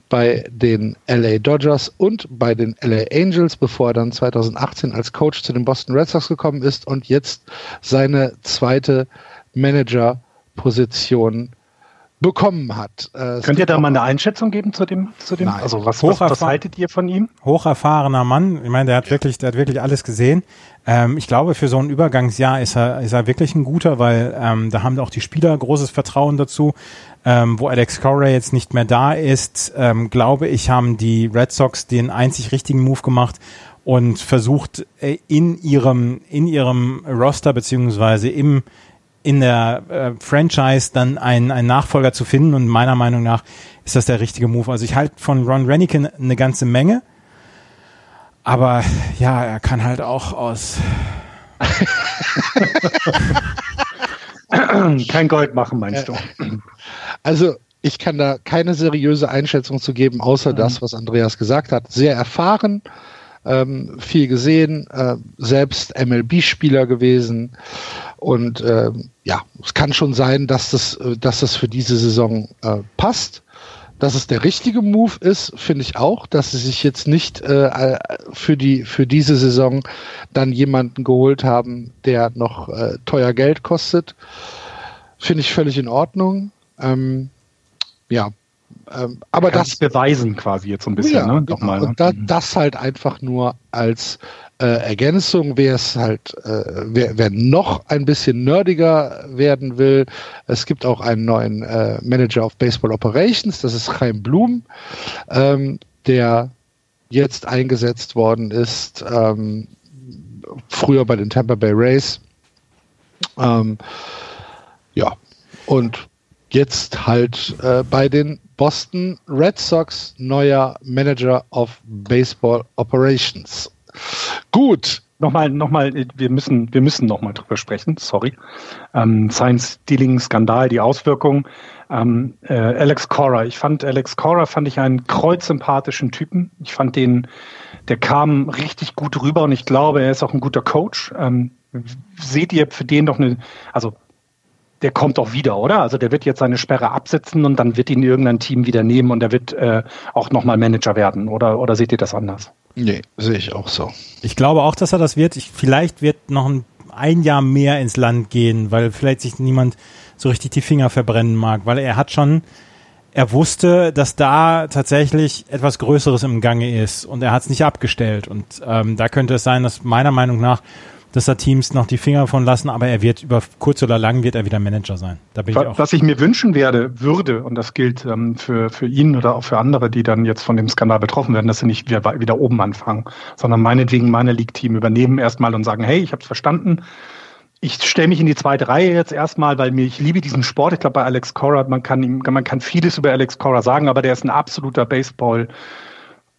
bei den LA Dodgers und bei den LA Angels, bevor er dann 2018 als Coach zu den Boston Red Sox gekommen ist und jetzt seine zweite Manager-Position bekommen hat. Äh, Könnt ihr da mal eine Einschätzung geben zu dem, zu dem? Nein. Also was, was, was, haltet ihr von ihm? Hocherfahrener Mann. Ich meine, der hat wirklich, der hat wirklich alles gesehen. Ähm, ich glaube, für so ein Übergangsjahr ist er, ist er wirklich ein guter, weil ähm, da haben auch die Spieler großes Vertrauen dazu. Ähm, wo Alex Cora jetzt nicht mehr da ist, ähm, glaube ich, haben die Red Sox den einzig richtigen Move gemacht und versucht äh, in ihrem in ihrem Roster beziehungsweise im in der äh, Franchise dann einen, einen Nachfolger zu finden und meiner Meinung nach ist das der richtige Move. Also ich halte von Ron Rennick eine ganze Menge, aber ja, er kann halt auch aus Kein Gold machen, meinst du? Also ich kann da keine seriöse Einschätzung zu geben, außer mhm. das, was Andreas gesagt hat. Sehr erfahren, ähm, viel gesehen, äh, selbst MLB-Spieler gewesen. Und äh, ja, es kann schon sein, dass das, äh, dass das für diese Saison äh, passt. Dass es der richtige Move ist, finde ich auch, dass sie sich jetzt nicht äh, für, die, für diese Saison dann jemanden geholt haben, der noch äh, teuer Geld kostet. Finde ich völlig in Ordnung. Ähm, ja, ähm, aber das beweisen quasi jetzt so ein bisschen, ja, ne? Doch mal, ne? Und da, das halt einfach nur als äh, Ergänzung, wer es halt, äh, wer, wer noch ein bisschen nerdiger werden will, es gibt auch einen neuen äh, Manager of Baseball Operations, das ist Chaim Blum, ähm, der jetzt eingesetzt worden ist, ähm, früher bei den Tampa Bay Rays. Ähm, ja, und jetzt halt äh, bei den Boston Red Sox neuer Manager of Baseball Operations. Gut. Nochmal, nochmal, wir müssen, wir müssen nochmal drüber sprechen, sorry. Ähm, Science-Dealing-Skandal, die Auswirkungen. Ähm, äh, Alex Cora, ich fand Alex Cora fand ich einen kreuzsympathischen Typen. Ich fand den, der kam richtig gut rüber und ich glaube, er ist auch ein guter Coach. Ähm, seht ihr für den doch eine, also der kommt auch wieder, oder? Also der wird jetzt seine Sperre absetzen und dann wird ihn irgendein Team wieder nehmen und er wird äh, auch nochmal Manager werden. Oder, oder seht ihr das anders? Nee, sehe ich auch so. Ich glaube auch, dass er das wird. Ich, vielleicht wird noch ein, ein Jahr mehr ins Land gehen, weil vielleicht sich niemand so richtig die Finger verbrennen mag, weil er hat schon, er wusste, dass da tatsächlich etwas Größeres im Gange ist und er hat es nicht abgestellt. Und ähm, da könnte es sein, dass meiner Meinung nach dass da Teams noch die Finger von lassen, aber er wird über kurz oder lang wird er wieder Manager sein. Da bin was, ich auch. Was ich mir wünschen werde, würde, und das gilt ähm, für, für ihn oder auch für andere, die dann jetzt von dem Skandal betroffen werden, dass sie nicht wieder, wieder oben anfangen, sondern meinetwegen meine League-Team übernehmen erstmal und sagen, hey, ich habe es verstanden. Ich stelle mich in die zweite Reihe jetzt erstmal, weil mir ich liebe diesen Sport. Ich glaube, bei Alex Cora, man kann ihm, man kann vieles über Alex Cora sagen, aber der ist ein absoluter Baseball-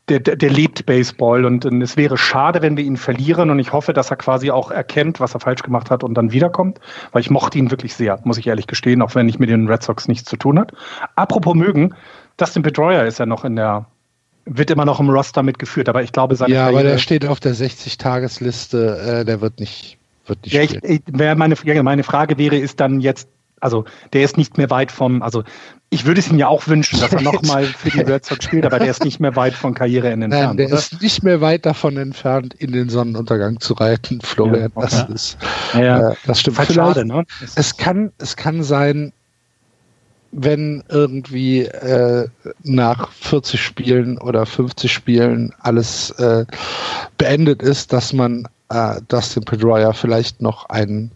der, der, der lebt Baseball und, und, es wäre schade, wenn wir ihn verlieren und ich hoffe, dass er quasi auch erkennt, was er falsch gemacht hat und dann wiederkommt, weil ich mochte ihn wirklich sehr, muss ich ehrlich gestehen, auch wenn ich mit den Red Sox nichts zu tun hat. Apropos mögen, Dustin Pedroia ist ja noch in der wird immer noch im Roster mitgeführt, aber ich glaube, seine Ja, Karriere, aber der steht auf der 60-Tagesliste, äh, der wird nicht, wird nicht ja, ich, ich, meine, meine Frage wäre, ist dann jetzt also der ist nicht mehr weit vom, also ich würde es ihm ja auch wünschen, dass er nochmal für die Red Sox spielt, aber der ist nicht mehr weit von Karriereende entfernt. Nein, der oder? ist nicht mehr weit davon entfernt, in den Sonnenuntergang zu reiten, Florian. Ja, das ist, ja, äh, das stimmt. Halt schade, ne? Es kann, es kann sein, wenn irgendwie äh, nach 40 Spielen oder 50 Spielen alles äh, beendet ist, dass man äh, Dustin Pedroia vielleicht noch einen,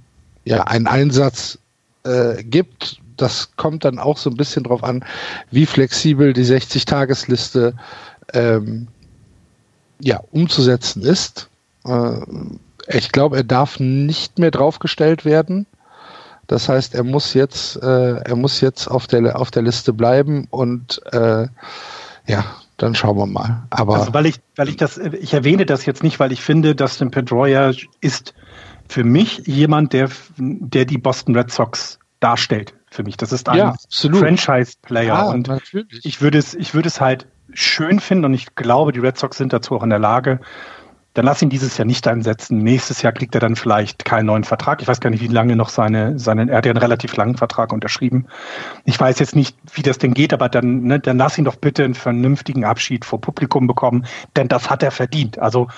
ja, einen Einsatz äh, gibt, das kommt dann auch so ein bisschen drauf an, wie flexibel die 60-Tagesliste ähm, ja, umzusetzen ist. Äh, ich glaube, er darf nicht mehr draufgestellt werden. Das heißt, er muss jetzt, äh, er muss jetzt auf der auf der Liste bleiben und äh, ja, dann schauen wir mal. Aber also weil ich, weil ich das, ich erwähne das jetzt nicht, weil ich finde, dass den Pedroia ist für mich jemand, der, der die Boston Red Sox darstellt. Für mich. Das ist ein ja, Franchise-Player. Ja, und natürlich. ich würde es, ich würde es halt schön finden und ich glaube, die Red Sox sind dazu auch in der Lage. Dann lass ihn dieses Jahr nicht einsetzen. Nächstes Jahr kriegt er dann vielleicht keinen neuen Vertrag. Ich weiß gar nicht, wie lange noch seine, seine, er hat ja einen relativ langen Vertrag unterschrieben. Ich weiß jetzt nicht, wie das denn geht, aber dann, ne, dann lass ihn doch bitte einen vernünftigen Abschied vor Publikum bekommen, denn das hat er verdient. Also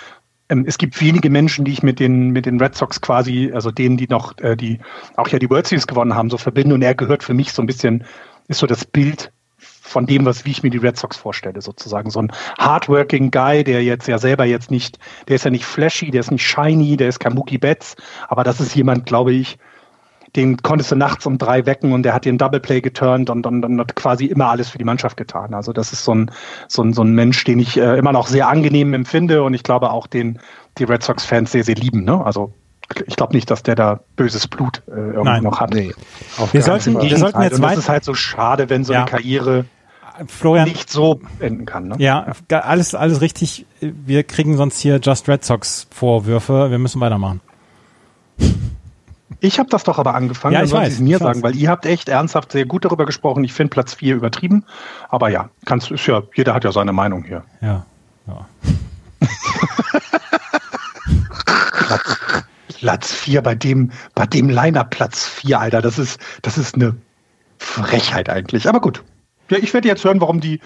es gibt wenige Menschen, die ich mit den, mit den Red Sox quasi, also denen, die noch, äh, die auch ja die World Series gewonnen haben, so verbinden. Und er gehört für mich so ein bisschen, ist so das Bild von dem, was, wie ich mir die Red Sox vorstelle, sozusagen. So ein hardworking Guy, der jetzt ja selber jetzt nicht, der ist ja nicht flashy, der ist nicht shiny, der ist kein Mookie Betts, aber das ist jemand, glaube ich, den konntest du nachts um drei wecken und der hat dir ein Double Play geturnt und, und, und hat quasi immer alles für die Mannschaft getan. Also das ist so ein, so ein, so ein Mensch, den ich äh, immer noch sehr angenehm empfinde und ich glaube auch den die Red Sox-Fans sehr, sehr lieben. Ne? Also ich glaube nicht, dass der da böses Blut äh, irgendwie Nein. noch hat. Nee, wir, sollten, wir sollten jetzt und das ist halt so schade, wenn so ja. eine Karriere Florian, nicht so enden kann. Ne? Ja, ja, alles, alles richtig. Wir kriegen sonst hier Just Red Sox Vorwürfe. Wir müssen weitermachen. Ich habe das doch aber angefangen, ja, dann ich sollen weiß, Sie es mir ich weiß. sagen, weil ihr habt echt ernsthaft sehr gut darüber gesprochen. Ich finde Platz 4 übertrieben. Aber ja, kannst ist ja, jeder hat ja seine Meinung hier. Ja. ja. Platz 4 bei dem, bei dem Liner Platz 4, Alter, das ist, das ist eine Frechheit eigentlich. Aber gut. Ja, ich werde jetzt hören, warum die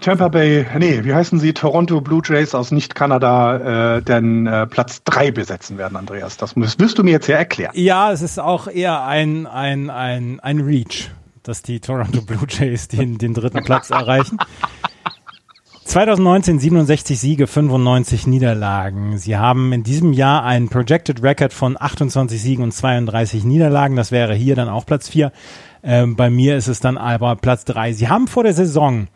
Tampa Bay, nee, wie heißen sie? Toronto Blue Jays aus Nicht-Kanada äh, denn äh, Platz 3 besetzen werden, Andreas. Das wirst du mir jetzt ja erklären. Ja, es ist auch eher ein, ein, ein, ein Reach, dass die Toronto Blue Jays den, den dritten Platz erreichen. 2019 67 Siege, 95 Niederlagen. Sie haben in diesem Jahr einen Projected Record von 28 Siegen und 32 Niederlagen. Das wäre hier dann auch Platz 4. Ähm, bei mir ist es dann aber Platz 3. Sie haben vor der Saison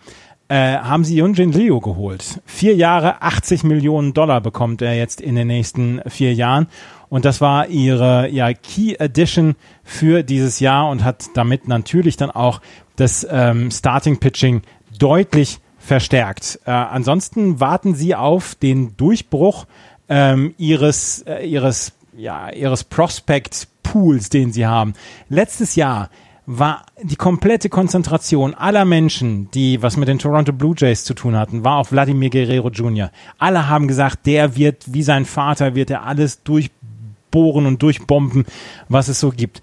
äh, haben sie Yunjin Liu geholt. Vier Jahre, 80 Millionen Dollar bekommt er jetzt in den nächsten vier Jahren. Und das war ihre ja, Key Edition für dieses Jahr und hat damit natürlich dann auch das ähm, Starting Pitching deutlich verstärkt. Äh, ansonsten warten sie auf den Durchbruch ähm, ihres, äh, ihres, ja, ihres Prospect Pools, den sie haben. Letztes Jahr war die komplette Konzentration aller Menschen, die was mit den Toronto Blue Jays zu tun hatten, war auf Vladimir Guerrero Jr. Alle haben gesagt, der wird, wie sein Vater, wird er alles durchbohren und durchbomben, was es so gibt.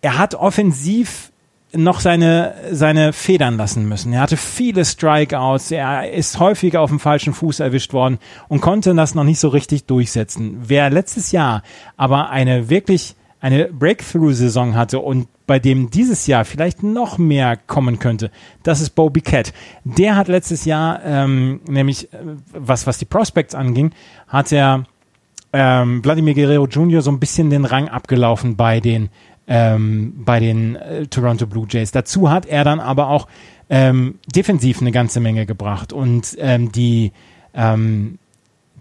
Er hat offensiv noch seine, seine Federn lassen müssen. Er hatte viele Strikeouts, er ist häufiger auf dem falschen Fuß erwischt worden und konnte das noch nicht so richtig durchsetzen. Wer letztes Jahr aber eine wirklich eine Breakthrough-Saison hatte und bei dem dieses Jahr vielleicht noch mehr kommen könnte, das ist Bobby Cat. Der hat letztes Jahr, ähm, nämlich was, was die Prospects anging, hat er ähm, Vladimir Guerrero Jr. so ein bisschen den Rang abgelaufen bei den ähm, bei den äh, Toronto Blue Jays. Dazu hat er dann aber auch ähm, defensiv eine ganze Menge gebracht und ähm, die ähm,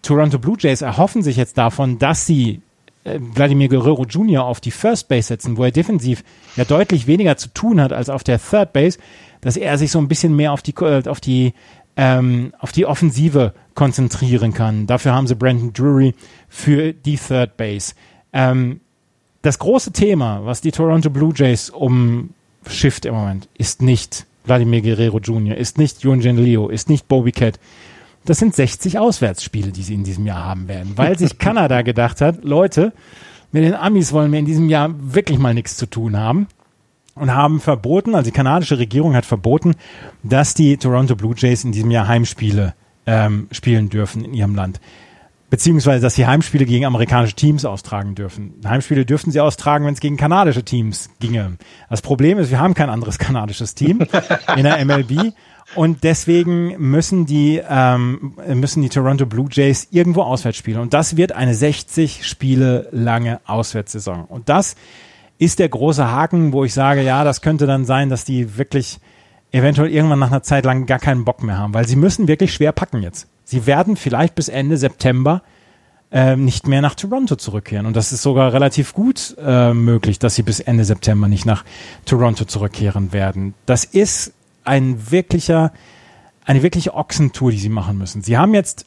Toronto Blue Jays erhoffen sich jetzt davon, dass sie äh, Vladimir Guerrero Jr. auf die First Base setzen, wo er defensiv ja deutlich weniger zu tun hat als auf der Third Base, dass er sich so ein bisschen mehr auf die äh, auf die ähm, auf die Offensive konzentrieren kann. Dafür haben sie Brandon Drury für die Third Base. Ähm, das große Thema, was die Toronto Blue Jays umschifft im Moment, ist nicht Vladimir Guerrero Jr., ist nicht Yunjin Leo, ist nicht Bobby Cat. Das sind 60 Auswärtsspiele, die sie in diesem Jahr haben werden, weil sich Kanada gedacht hat, Leute, mit den Amis wollen wir in diesem Jahr wirklich mal nichts zu tun haben und haben verboten, also die kanadische Regierung hat verboten, dass die Toronto Blue Jays in diesem Jahr Heimspiele ähm, spielen dürfen in ihrem Land beziehungsweise dass sie Heimspiele gegen amerikanische Teams austragen dürfen. Heimspiele dürften sie austragen, wenn es gegen kanadische Teams ginge. Das Problem ist, wir haben kein anderes kanadisches Team in der MLB und deswegen müssen die ähm, müssen die Toronto Blue Jays irgendwo auswärts spielen und das wird eine 60 Spiele lange Auswärtssaison und das ist der große Haken, wo ich sage, ja, das könnte dann sein, dass die wirklich eventuell irgendwann nach einer Zeit lang gar keinen Bock mehr haben, weil sie müssen wirklich schwer packen jetzt. Sie werden vielleicht bis Ende September äh, nicht mehr nach Toronto zurückkehren. Und das ist sogar relativ gut äh, möglich, dass sie bis Ende September nicht nach Toronto zurückkehren werden. Das ist ein wirklicher, eine wirkliche Ochsentour, die sie machen müssen. Sie haben jetzt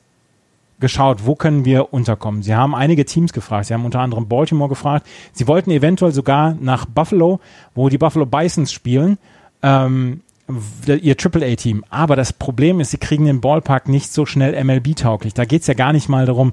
geschaut, wo können wir unterkommen. Sie haben einige Teams gefragt. Sie haben unter anderem Baltimore gefragt. Sie wollten eventuell sogar nach Buffalo, wo die Buffalo Bisons spielen. Ähm, ihr AAA-Team. Aber das Problem ist, sie kriegen den Ballpark nicht so schnell MLB-tauglich. Da geht's ja gar nicht mal darum,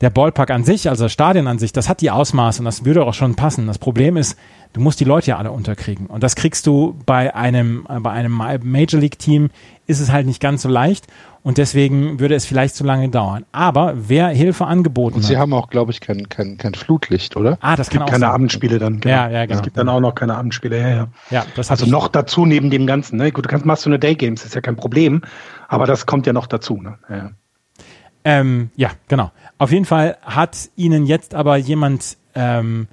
der Ballpark an sich, also das Stadion an sich, das hat die Ausmaße und das würde auch schon passen. Das Problem ist, du musst die Leute ja alle unterkriegen. Und das kriegst du bei einem, bei einem Major League Team ist es halt nicht ganz so leicht und deswegen würde es vielleicht zu lange dauern. Aber wer Hilfe angeboten Und Sie hat, haben auch, glaube ich, kein, kein, kein Flutlicht, oder? ah, das Es kann gibt auch keine sein. Abendspiele dann. genau. Ja, ja, genau. Es gibt dann auch noch keine Abendspiele. Ja, ja. Ja, das Also noch dazu neben dem Ganzen. Ne? Gut, du kannst machst du eine Day Games, ist ja kein Problem. Aber das kommt ja noch dazu. Ne? Ja. Ähm, ja, genau. Auf jeden Fall hat ihnen jetzt aber jemand ähm,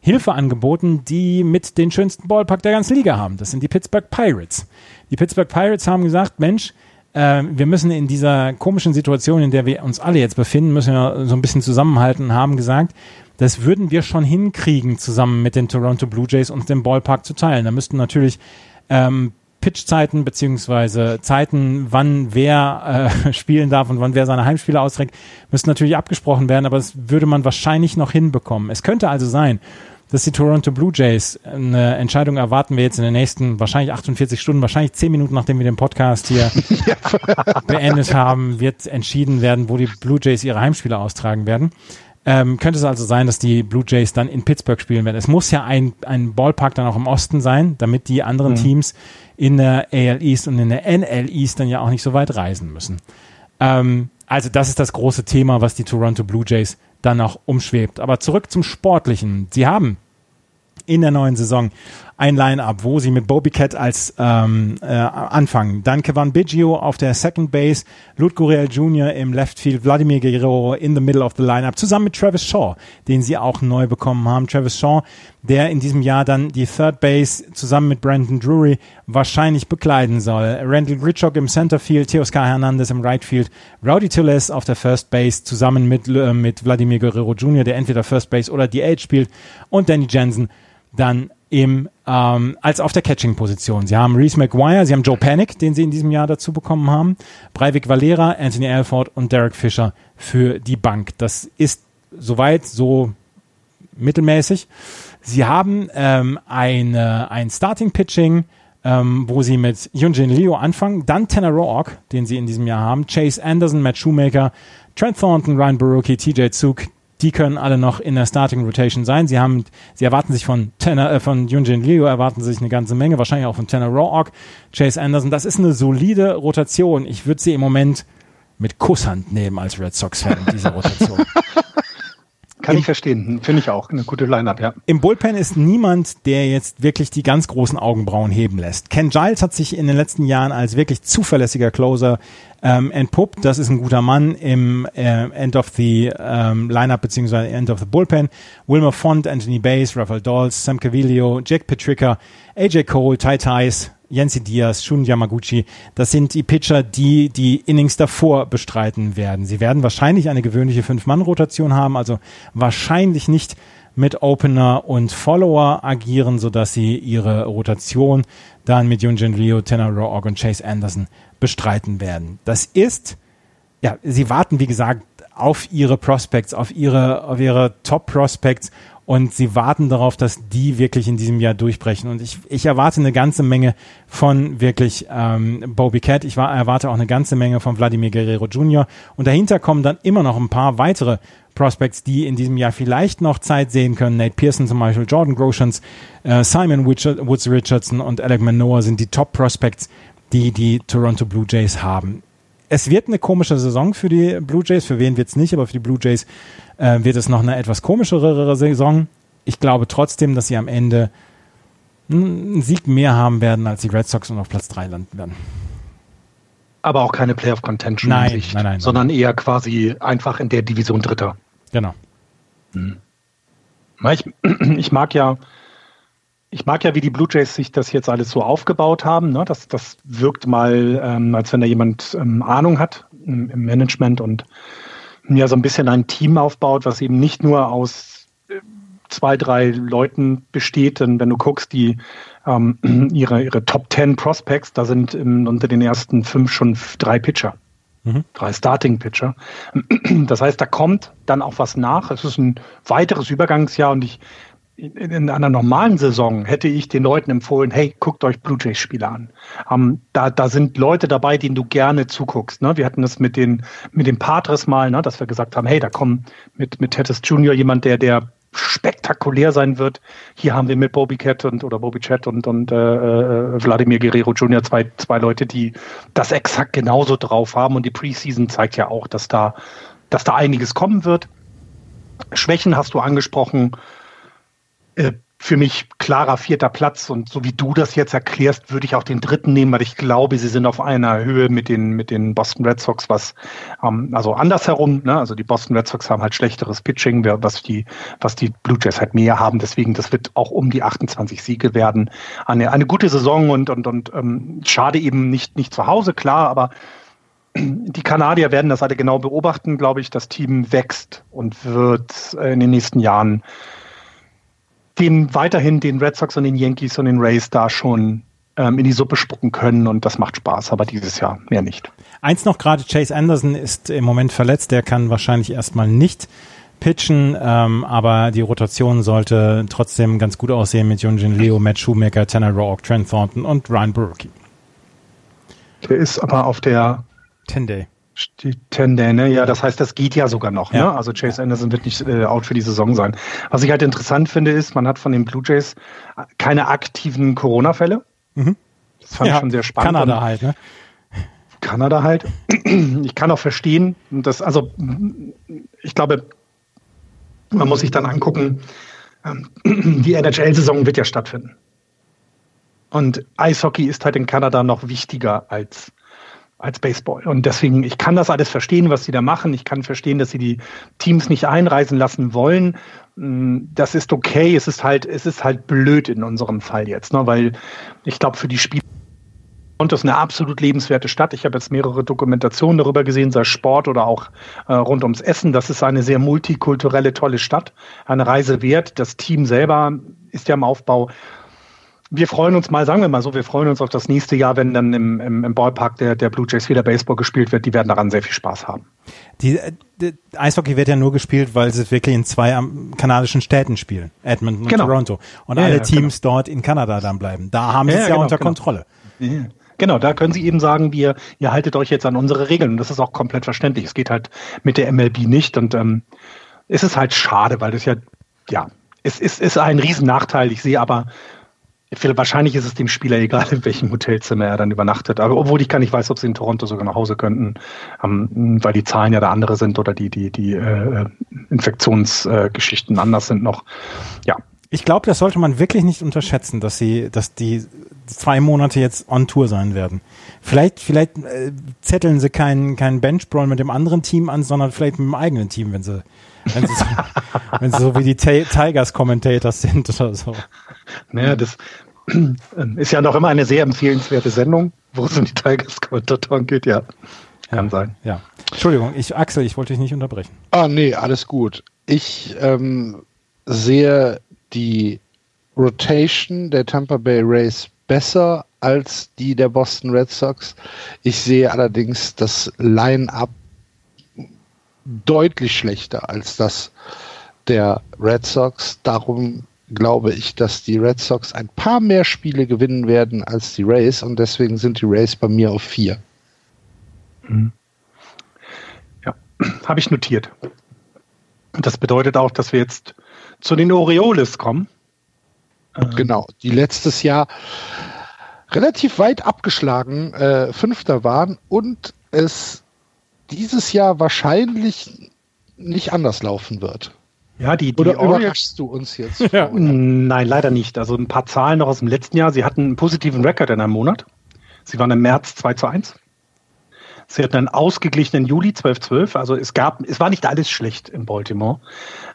Hilfe angeboten, die mit den schönsten Ballpark der ganzen Liga haben. Das sind die Pittsburgh Pirates. Die Pittsburgh Pirates haben gesagt, Mensch, äh, wir müssen in dieser komischen Situation, in der wir uns alle jetzt befinden, müssen wir so ein bisschen zusammenhalten und haben gesagt, das würden wir schon hinkriegen, zusammen mit den Toronto Blue Jays uns den Ballpark zu teilen. Da müssten natürlich ähm, Pitchzeiten beziehungsweise Zeiten, wann wer äh, spielen darf und wann wer seine Heimspiele austrägt, müssten natürlich abgesprochen werden, aber das würde man wahrscheinlich noch hinbekommen. Es könnte also sein, dass die Toronto Blue Jays eine Entscheidung erwarten wir jetzt in den nächsten wahrscheinlich 48 Stunden, wahrscheinlich 10 Minuten, nachdem wir den Podcast hier beendet haben, wird entschieden werden, wo die Blue Jays ihre Heimspiele austragen werden. Ähm, könnte es also sein, dass die Blue Jays dann in Pittsburgh spielen werden. Es muss ja ein, ein Ballpark dann auch im Osten sein, damit die anderen mhm. Teams in der AL East und in der NL East dann ja auch nicht so weit reisen müssen. Ähm, also das ist das große Thema, was die Toronto Blue Jays dann auch umschwebt. Aber zurück zum Sportlichen. Sie haben in der neuen Saison ein Line-Up, wo sie mit Bobby Cat als ähm, äh, anfangen. Dann Kevin Biggio auf der Second Base, Ludguriel Jr. im Left Field, Vladimir Guerrero in the middle of the Line-Up, zusammen mit Travis Shaw, den sie auch neu bekommen haben. Travis Shaw, der in diesem Jahr dann die Third Base zusammen mit Brandon Drury wahrscheinlich bekleiden soll. Randall Gritchock im Center Field, Teoscar Hernandez im Right Field, Rowdy Tulles auf der First Base zusammen mit, äh, mit Vladimir Guerrero Jr., der entweder First Base oder DH spielt und Danny Jensen dann im, ähm, als auf der Catching-Position. Sie haben Reese McGuire, sie haben Joe Panic, den sie in diesem Jahr dazu bekommen haben, Breivik Valera, Anthony Alford und Derek Fisher für die Bank. Das ist soweit so mittelmäßig. Sie haben ähm, eine, ein Starting-Pitching, ähm, wo sie mit Yunjin Leo anfangen, dann Tanner Roark, den sie in diesem Jahr haben, Chase Anderson, Matt Shoemaker, Trent Thornton, Ryan Baruki, TJ Zug, die können alle noch in der Starting Rotation sein. Sie haben, sie erwarten sich von Tanner, äh, von Yunjin Liu erwarten sich eine ganze Menge, wahrscheinlich auch von Tanner Rawok, Chase Anderson. Das ist eine solide Rotation. Ich würde sie im Moment mit Kusshand nehmen als Red Sox-Fan, diese Rotation. Kann Im, ich verstehen. Finde ich auch eine gute Line-Up, ja. Im Bullpen ist niemand, der jetzt wirklich die ganz großen Augenbrauen heben lässt. Ken Giles hat sich in den letzten Jahren als wirklich zuverlässiger Closer ähm, entpuppt. Das ist ein guter Mann im äh, End of the ähm, Lineup beziehungsweise End of the Bullpen. Wilmer Font, Anthony Bass, Rafael Dawes, Sam Cavillo, Jack Petricka, AJ Cole, Tai Tais, Yancy Diaz, Shun Yamaguchi, das sind die Pitcher, die die Innings davor bestreiten werden. Sie werden wahrscheinlich eine gewöhnliche Fünf-Mann-Rotation haben, also wahrscheinlich nicht mit Opener und Follower agieren, sodass sie ihre Rotation dann mit Yunjin Ryu, Tanner Roark und Chase Anderson bestreiten werden. Das ist, ja, sie warten, wie gesagt, auf ihre Prospects, auf ihre, auf ihre Top Prospects und sie warten darauf, dass die wirklich in diesem Jahr durchbrechen. Und ich, ich erwarte eine ganze Menge von wirklich ähm, Bobby Cat. Ich war, erwarte auch eine ganze Menge von Vladimir Guerrero Jr. Und dahinter kommen dann immer noch ein paar weitere Prospects, die in diesem Jahr vielleicht noch Zeit sehen können. Nate Pearson zum Beispiel, Jordan Groshans, äh, Simon Woods Richardson und Alec Manoa sind die Top Prospects, die die Toronto Blue Jays haben. Es wird eine komische Saison für die Blue Jays. Für wen wird es nicht, aber für die Blue Jays äh, wird es noch eine etwas komischere Saison. Ich glaube trotzdem, dass sie am Ende einen Sieg mehr haben werden als die Red Sox und auf Platz 3 landen werden. Aber auch keine Playoff Contention nein, Sicht, nein, nein, sondern eher quasi einfach in der Division Dritter. Genau. Hm. Ich, ich mag ja, ich mag ja, wie die Blue Jays sich das jetzt alles so aufgebaut haben. Ne? Das, das wirkt mal, ähm, als wenn da jemand ähm, Ahnung hat im, im Management und ja so ein bisschen ein Team aufbaut, was eben nicht nur aus äh, zwei, drei Leuten besteht. Denn wenn du guckst, die ähm, ihre, ihre Top 10 Prospects, da sind im, unter den ersten fünf schon drei Pitcher. Mhm. Drei Starting-Pitcher. Das heißt, da kommt dann auch was nach. Es ist ein weiteres Übergangsjahr und ich in einer normalen Saison hätte ich den Leuten empfohlen, hey, guckt euch Blue Jays Spiele an. Ähm, da, da sind Leute dabei, denen du gerne zuguckst. Ne? Wir hatten das mit den, mit den Patres mal, ne? dass wir gesagt haben, hey, da kommt mit, mit Tettis Junior jemand, der, der spektakulär sein wird. Hier haben wir mit Bobby Cat und oder Bobby Chat und, und äh, äh, Wladimir Guerrero Junior zwei, zwei Leute, die das exakt genauso drauf haben. Und die Preseason zeigt ja auch, dass da, dass da einiges kommen wird. Schwächen hast du angesprochen. Äh, für mich klarer vierter Platz und so wie du das jetzt erklärst, würde ich auch den dritten nehmen, weil ich glaube, sie sind auf einer Höhe mit den mit den Boston Red Sox, was ähm, also andersherum, ne? also die Boston Red Sox haben halt schlechteres Pitching, was die was die Blue Jays halt mehr haben, deswegen das wird auch um die 28 Siege werden, eine eine gute Saison und und und ähm, schade eben nicht nicht zu Hause klar, aber die Kanadier werden das alle genau beobachten, glaube ich. Das Team wächst und wird in den nächsten Jahren den weiterhin den Red Sox und den Yankees und den Rays da schon ähm, in die Suppe spucken können und das macht Spaß, aber dieses Jahr mehr nicht. Eins noch gerade, Chase Anderson ist im Moment verletzt, der kann wahrscheinlich erstmal nicht pitchen, ähm, aber die Rotation sollte trotzdem ganz gut aussehen mit Junjin Leo, Matt Shoemaker, Tanner Roark, Trent Thornton und Ryan Burke. Der ist aber auf der 10 Day. Die Tende, ne? Ja, das heißt, das geht ja sogar noch. Ja. Ne? Also Chase Anderson wird nicht äh, out für die Saison sein. Was ich halt interessant finde, ist, man hat von den Blue Jays keine aktiven Corona-Fälle. Mhm. Das fand ja, ich schon sehr spannend. Kanada halt, ne? Kanada halt. Ich kann auch verstehen, dass, also ich glaube, man muss sich dann angucken, ähm, die NHL-Saison wird ja stattfinden. Und Eishockey ist halt in Kanada noch wichtiger als als Baseball. Und deswegen, ich kann das alles verstehen, was sie da machen. Ich kann verstehen, dass sie die Teams nicht einreisen lassen wollen. Mm, das ist okay. Es ist halt, es ist halt blöd in unserem Fall jetzt, ne? weil ich glaube, für die Spieler und das ist eine absolut lebenswerte Stadt. Ich habe jetzt mehrere Dokumentationen darüber gesehen, sei Sport oder auch äh, rund ums Essen. Das ist eine sehr multikulturelle, tolle Stadt. Eine Reise wert. Das Team selber ist ja im Aufbau wir freuen uns mal, sagen wir mal so, wir freuen uns auf das nächste Jahr, wenn dann im, im, im Ballpark der, der Blue Jays wieder Baseball gespielt wird. Die werden daran sehr viel Spaß haben. Die, äh, die Eishockey wird ja nur gespielt, weil sie wirklich in zwei kanadischen Städten spielen, Edmonton und genau. Toronto. Und ja, alle ja, Teams genau. dort in Kanada dann bleiben. Da haben sie ja, es ja genau, unter genau. Kontrolle. Genau, da können Sie eben sagen, wir, ihr haltet euch jetzt an unsere Regeln. Und das ist auch komplett verständlich. Es geht halt mit der MLB nicht. Und ähm, es ist halt schade, weil das ja, ja, es ist, ist ein Riesennachteil. Ich sehe aber Wahrscheinlich ist es dem Spieler egal, in welchem Hotelzimmer er dann übernachtet. Aber obwohl ich gar nicht weiß, ob sie in Toronto sogar nach Hause könnten, ähm, weil die Zahlen ja da andere sind oder die, die, die äh, Infektionsgeschichten äh, anders sind noch. Ja. Ich glaube, das sollte man wirklich nicht unterschätzen, dass sie, dass die zwei Monate jetzt on Tour sein werden. Vielleicht, vielleicht äh, zetteln sie keinen keinen Benchbrawl mit dem anderen Team an, sondern vielleicht mit dem eigenen Team, wenn sie wenn sie so, wenn sie so wie die Tigers Commentators sind oder so. Naja, das ist ja noch immer eine sehr empfehlenswerte Sendung, wo es um die Tigers Kommentatoren geht, ja. Kann ja, sein. Ja. Entschuldigung, ich, Axel, ich wollte dich nicht unterbrechen. Ah, nee, alles gut. Ich ähm, sehe die Rotation der Tampa Bay Rays besser als die der Boston Red Sox. Ich sehe allerdings das Line-up deutlich schlechter als das der Red Sox. Darum glaube ich, dass die Red Sox ein paar mehr Spiele gewinnen werden als die Rays und deswegen sind die Rays bei mir auf vier. Mhm. Ja, habe ich notiert. Das bedeutet auch, dass wir jetzt zu den Orioles kommen. Ähm, genau, die letztes Jahr relativ weit abgeschlagen äh, Fünfter waren und es dieses Jahr wahrscheinlich nicht anders laufen wird. Ja, die, die Oder überraschst du uns jetzt? ja. Nein, leider nicht. Also ein paar Zahlen noch aus dem letzten Jahr. Sie hatten einen positiven Rekord in einem Monat. Sie waren im März 2 zu 1. Sie hatten einen ausgeglichenen Juli 12-12. Also es gab, es war nicht alles schlecht in Baltimore.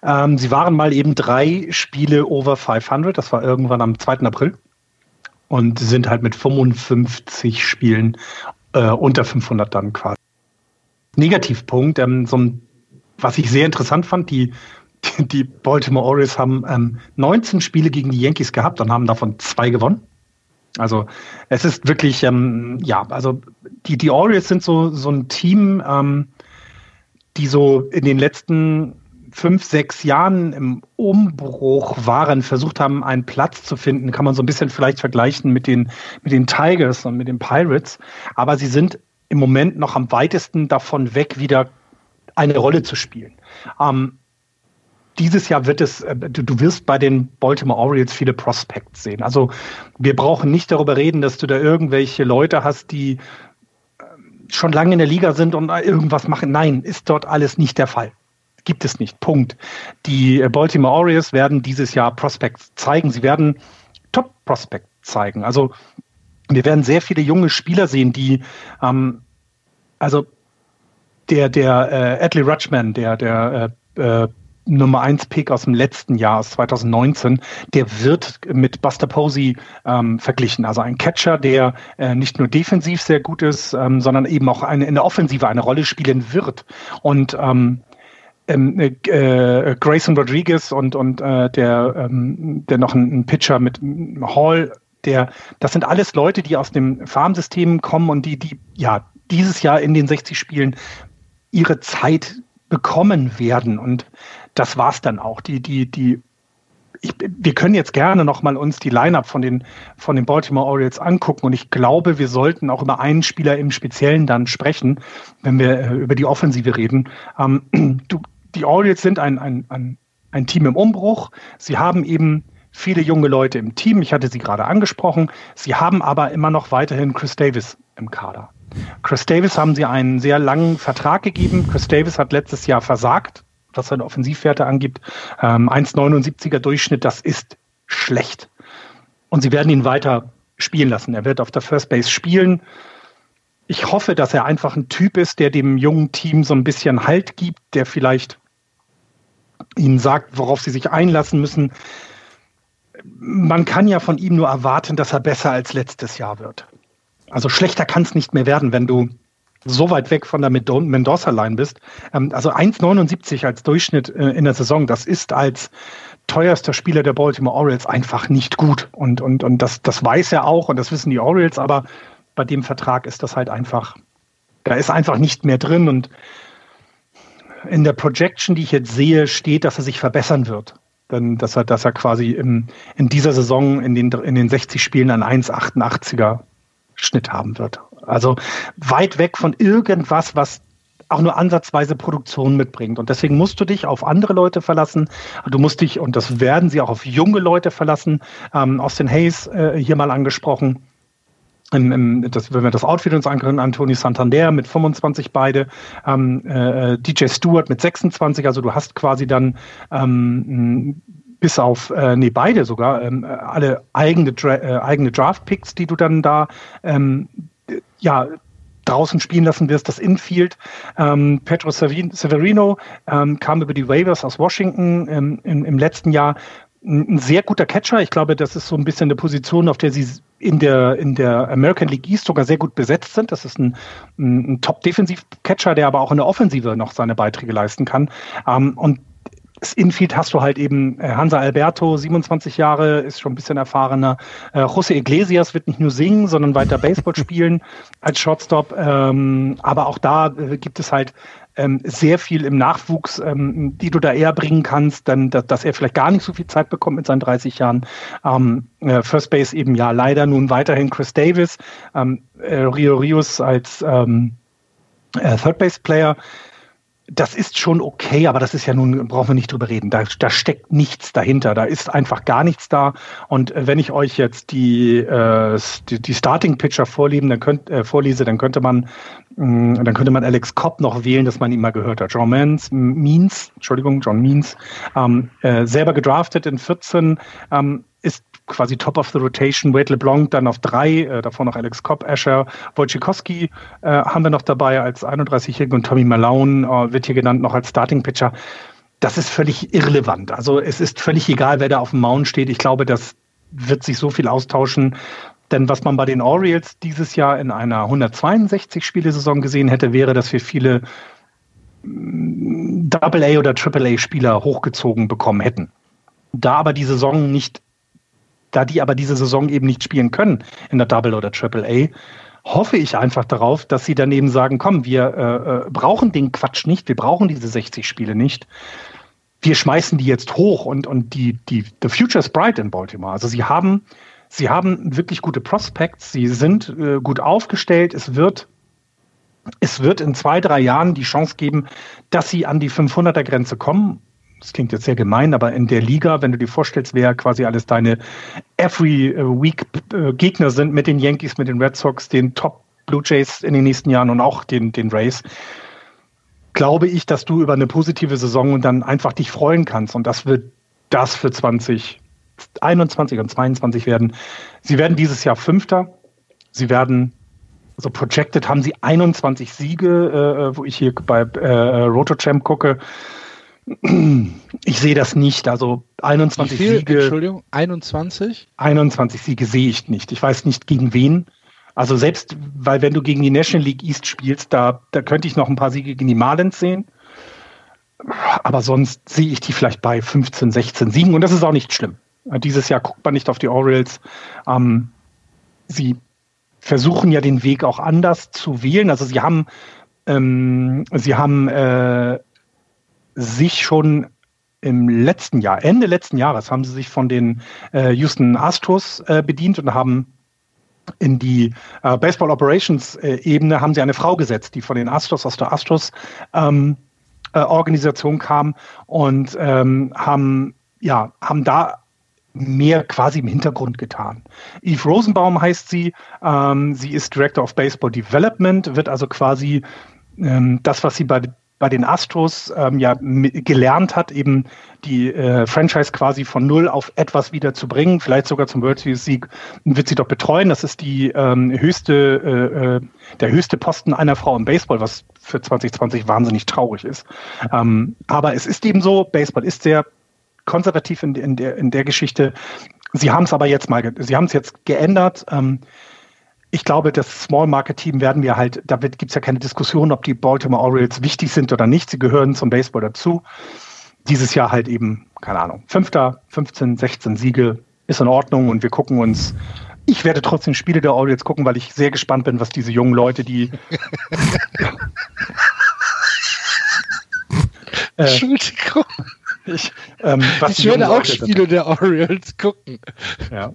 Ähm, sie waren mal eben drei Spiele over 500. Das war irgendwann am 2. April. Und sind halt mit 55 Spielen äh, unter 500 dann quasi. Negativpunkt, ähm, so ein, was ich sehr interessant fand, die die Baltimore Orioles haben ähm, 19 Spiele gegen die Yankees gehabt und haben davon zwei gewonnen. Also es ist wirklich, ähm, ja, also die, die Orioles sind so, so ein Team, ähm, die so in den letzten fünf, sechs Jahren im Umbruch waren, versucht haben, einen Platz zu finden, kann man so ein bisschen vielleicht vergleichen mit den, mit den Tigers und mit den Pirates. Aber sie sind im Moment noch am weitesten davon weg, wieder eine Rolle zu spielen. Ähm, dieses Jahr wird es, äh, du, du wirst bei den Baltimore Orioles viele Prospects sehen. Also wir brauchen nicht darüber reden, dass du da irgendwelche Leute hast, die ähm, schon lange in der Liga sind und irgendwas machen. Nein, ist dort alles nicht der Fall. Gibt es nicht. Punkt. Die äh, Baltimore Orioles werden dieses Jahr Prospects zeigen. Sie werden Top Prospects zeigen. Also wir werden sehr viele junge Spieler sehen, die ähm, also der der äh, Adley Rutschman, der der äh, äh, Nummer 1 Pick aus dem letzten Jahr, aus 2019, der wird mit Buster Posey ähm, verglichen. Also ein Catcher, der äh, nicht nur defensiv sehr gut ist, ähm, sondern eben auch eine, in der Offensive eine Rolle spielen wird. Und ähm, ähm, äh, Grayson Rodriguez und, und äh, der, ähm, der noch ein, ein Pitcher mit Hall der, das sind alles Leute, die aus dem Farmsystem kommen und die, die, ja, dieses Jahr in den 60 Spielen ihre Zeit bekommen werden. Und das war's dann auch. Die, die, die ich, wir können jetzt gerne nochmal uns die Lineup von den, von den Baltimore Orioles angucken und ich glaube, wir sollten auch über einen Spieler im Speziellen dann sprechen, wenn wir äh, über die Offensive reden. Ähm, du, die Orioles sind ein, ein, ein, ein Team im Umbruch. Sie haben eben viele junge Leute im Team. Ich hatte sie gerade angesprochen. Sie haben aber immer noch weiterhin Chris Davis im Kader. Chris Davis haben sie einen sehr langen Vertrag gegeben. Chris Davis hat letztes Jahr versagt was seine Offensivwerte angibt. Ähm, 1,79er Durchschnitt, das ist schlecht. Und sie werden ihn weiter spielen lassen. Er wird auf der First Base spielen. Ich hoffe, dass er einfach ein Typ ist, der dem jungen Team so ein bisschen Halt gibt, der vielleicht ihnen sagt, worauf sie sich einlassen müssen. Man kann ja von ihm nur erwarten, dass er besser als letztes Jahr wird. Also schlechter kann es nicht mehr werden, wenn du so weit weg von der Mendoza-Line bist. Ähm, also 1,79 als Durchschnitt äh, in der Saison, das ist als teuerster Spieler der Baltimore Orioles einfach nicht gut. Und, und, und das, das weiß er auch und das wissen die Orioles, aber bei dem Vertrag ist das halt einfach, da ist einfach nicht mehr drin. Und in der Projection, die ich jetzt sehe, steht, dass er sich verbessern wird. Denn dass er, dass er quasi im, in dieser Saison in den, in den 60 Spielen einen 1,88er Schnitt haben wird. Also weit weg von irgendwas, was auch nur ansatzweise Produktion mitbringt. Und deswegen musst du dich auf andere Leute verlassen. Du musst dich, und das werden sie auch auf junge Leute verlassen. Ähm, Austin Hayes äh, hier mal angesprochen. Im, im, das, wenn wir das Outfit uns angucken, Anthony Santander mit 25 beide, ähm, äh, DJ Stewart mit 26, also du hast quasi dann ähm, bis auf, äh, nee, beide sogar, ähm, alle eigene, äh, eigene Draft-Picks, die du dann da ähm, ja, draußen spielen lassen wirst, das Infield. Ähm, Pedro Severino ähm, kam über die Waivers aus Washington ähm, im, im, letzten Jahr. Ein sehr guter Catcher. Ich glaube, das ist so ein bisschen eine Position, auf der sie in der, in der American League East sogar sehr gut besetzt sind. Das ist ein, ein Top-Defensiv-Catcher, der aber auch in der Offensive noch seine Beiträge leisten kann. Ähm, und das Infield hast du halt eben äh, Hansa Alberto, 27 Jahre, ist schon ein bisschen erfahrener. Äh, José Iglesias wird nicht nur singen, sondern weiter Baseball spielen als Shortstop. Ähm, aber auch da äh, gibt es halt ähm, sehr viel im Nachwuchs, ähm, die du da eher bringen kannst, dann, dass, dass, er vielleicht gar nicht so viel Zeit bekommt mit seinen 30 Jahren. Ähm, äh, First Base eben ja leider nun weiterhin Chris Davis, ähm, äh, Rio Rios als ähm, äh, Third Base Player das ist schon okay, aber das ist ja nun, brauchen wir nicht drüber reden. Da, da steckt nichts dahinter. Da ist einfach gar nichts da. Und wenn ich euch jetzt die, äh, die, die Starting Pitcher vorleben, dann könnt, äh, vorlese, dann könnte man, dann könnte man Alex Cobb noch wählen, dass man ihn mal gehört hat. John Mans, Means, Entschuldigung, John Means, ähm, äh, selber gedraftet in 14, ähm, ist quasi Top of the Rotation. Wade LeBlanc dann auf drei, äh, davor noch Alex Kopp, Asher, Wojciechowski äh, haben wir noch dabei als 31-Jährigen und Tommy Malone äh, wird hier genannt noch als Starting Pitcher. Das ist völlig irrelevant. Also es ist völlig egal, wer da auf dem Mount steht. Ich glaube, das wird sich so viel austauschen. Denn was man bei den Orioles dieses Jahr in einer 162-Spiele-Saison gesehen hätte, wäre, dass wir viele mm, Double-A- oder Triple-A-Spieler hochgezogen bekommen hätten. Da aber die Saison nicht da die aber diese Saison eben nicht spielen können in der Double oder Triple A, hoffe ich einfach darauf, dass sie daneben sagen, komm, wir äh, äh brauchen den Quatsch nicht, wir brauchen diese 60 Spiele nicht. Wir schmeißen die jetzt hoch und, und die, die, the future is bright in Baltimore. Also sie haben, sie haben wirklich gute Prospects, sie sind äh, gut aufgestellt, es wird es wird in zwei, drei Jahren die Chance geben, dass sie an die 500er Grenze kommen. Das klingt jetzt sehr gemein, aber in der Liga, wenn du dir vorstellst, wer quasi alles deine every week Gegner sind mit den Yankees, mit den Red Sox, den Top Blue Jays in den nächsten Jahren und auch den, den Rays, glaube ich, dass du über eine positive Saison dann einfach dich freuen kannst. Und das wird das für 2021 und 2022 werden. Sie werden dieses Jahr Fünfter. Sie werden also projected haben sie 21 Siege, äh, wo ich hier bei äh, RotoChamp gucke. Ich sehe das nicht. Also 21 viel, Siege. Entschuldigung, 21? 21 Siege sehe ich nicht. Ich weiß nicht gegen wen. Also selbst, weil wenn du gegen die National League East spielst, da, da könnte ich noch ein paar Siege gegen die Marlins sehen. Aber sonst sehe ich die vielleicht bei 15, 16 Siegen und das ist auch nicht schlimm. Dieses Jahr guckt man nicht auf die Orioles. Ähm, sie versuchen ja den Weg auch anders zu wählen. Also sie haben, ähm, sie haben äh, sich schon im letzten Jahr, Ende letzten Jahres, haben sie sich von den äh, Houston Astros äh, bedient und haben in die äh, Baseball Operations äh, Ebene haben sie eine Frau gesetzt, die von den Astros aus der Astros ähm, äh, Organisation kam und ähm, haben ja haben da mehr quasi im Hintergrund getan. Eve Rosenbaum heißt sie. Ähm, sie ist Director of Baseball Development, wird also quasi ähm, das, was sie bei bei den Astros ähm, ja gelernt hat, eben die äh, Franchise quasi von null auf etwas wieder zu bringen, vielleicht sogar zum World Series Sieg, wird sie doch betreuen. Das ist die ähm, höchste, äh, äh der höchste Posten einer Frau im Baseball, was für 2020 wahnsinnig traurig ist. Ähm, aber es ist eben so, Baseball ist sehr konservativ in, in, der, in der Geschichte. Sie haben es aber jetzt mal, sie haben es jetzt geändert. Ähm, ich glaube, das Small Market Team werden wir halt, da gibt es ja keine Diskussion, ob die Baltimore Orioles wichtig sind oder nicht. Sie gehören zum Baseball dazu. Dieses Jahr halt eben, keine Ahnung, fünfter, 15, 16 Siege ist in Ordnung und wir gucken uns. Ich werde trotzdem Spiele der Orioles gucken, weil ich sehr gespannt bin, was diese jungen Leute, die äh, Entschuldigung. Ich, ähm, ich werde auch Spiele der Orioles gucken. Ja.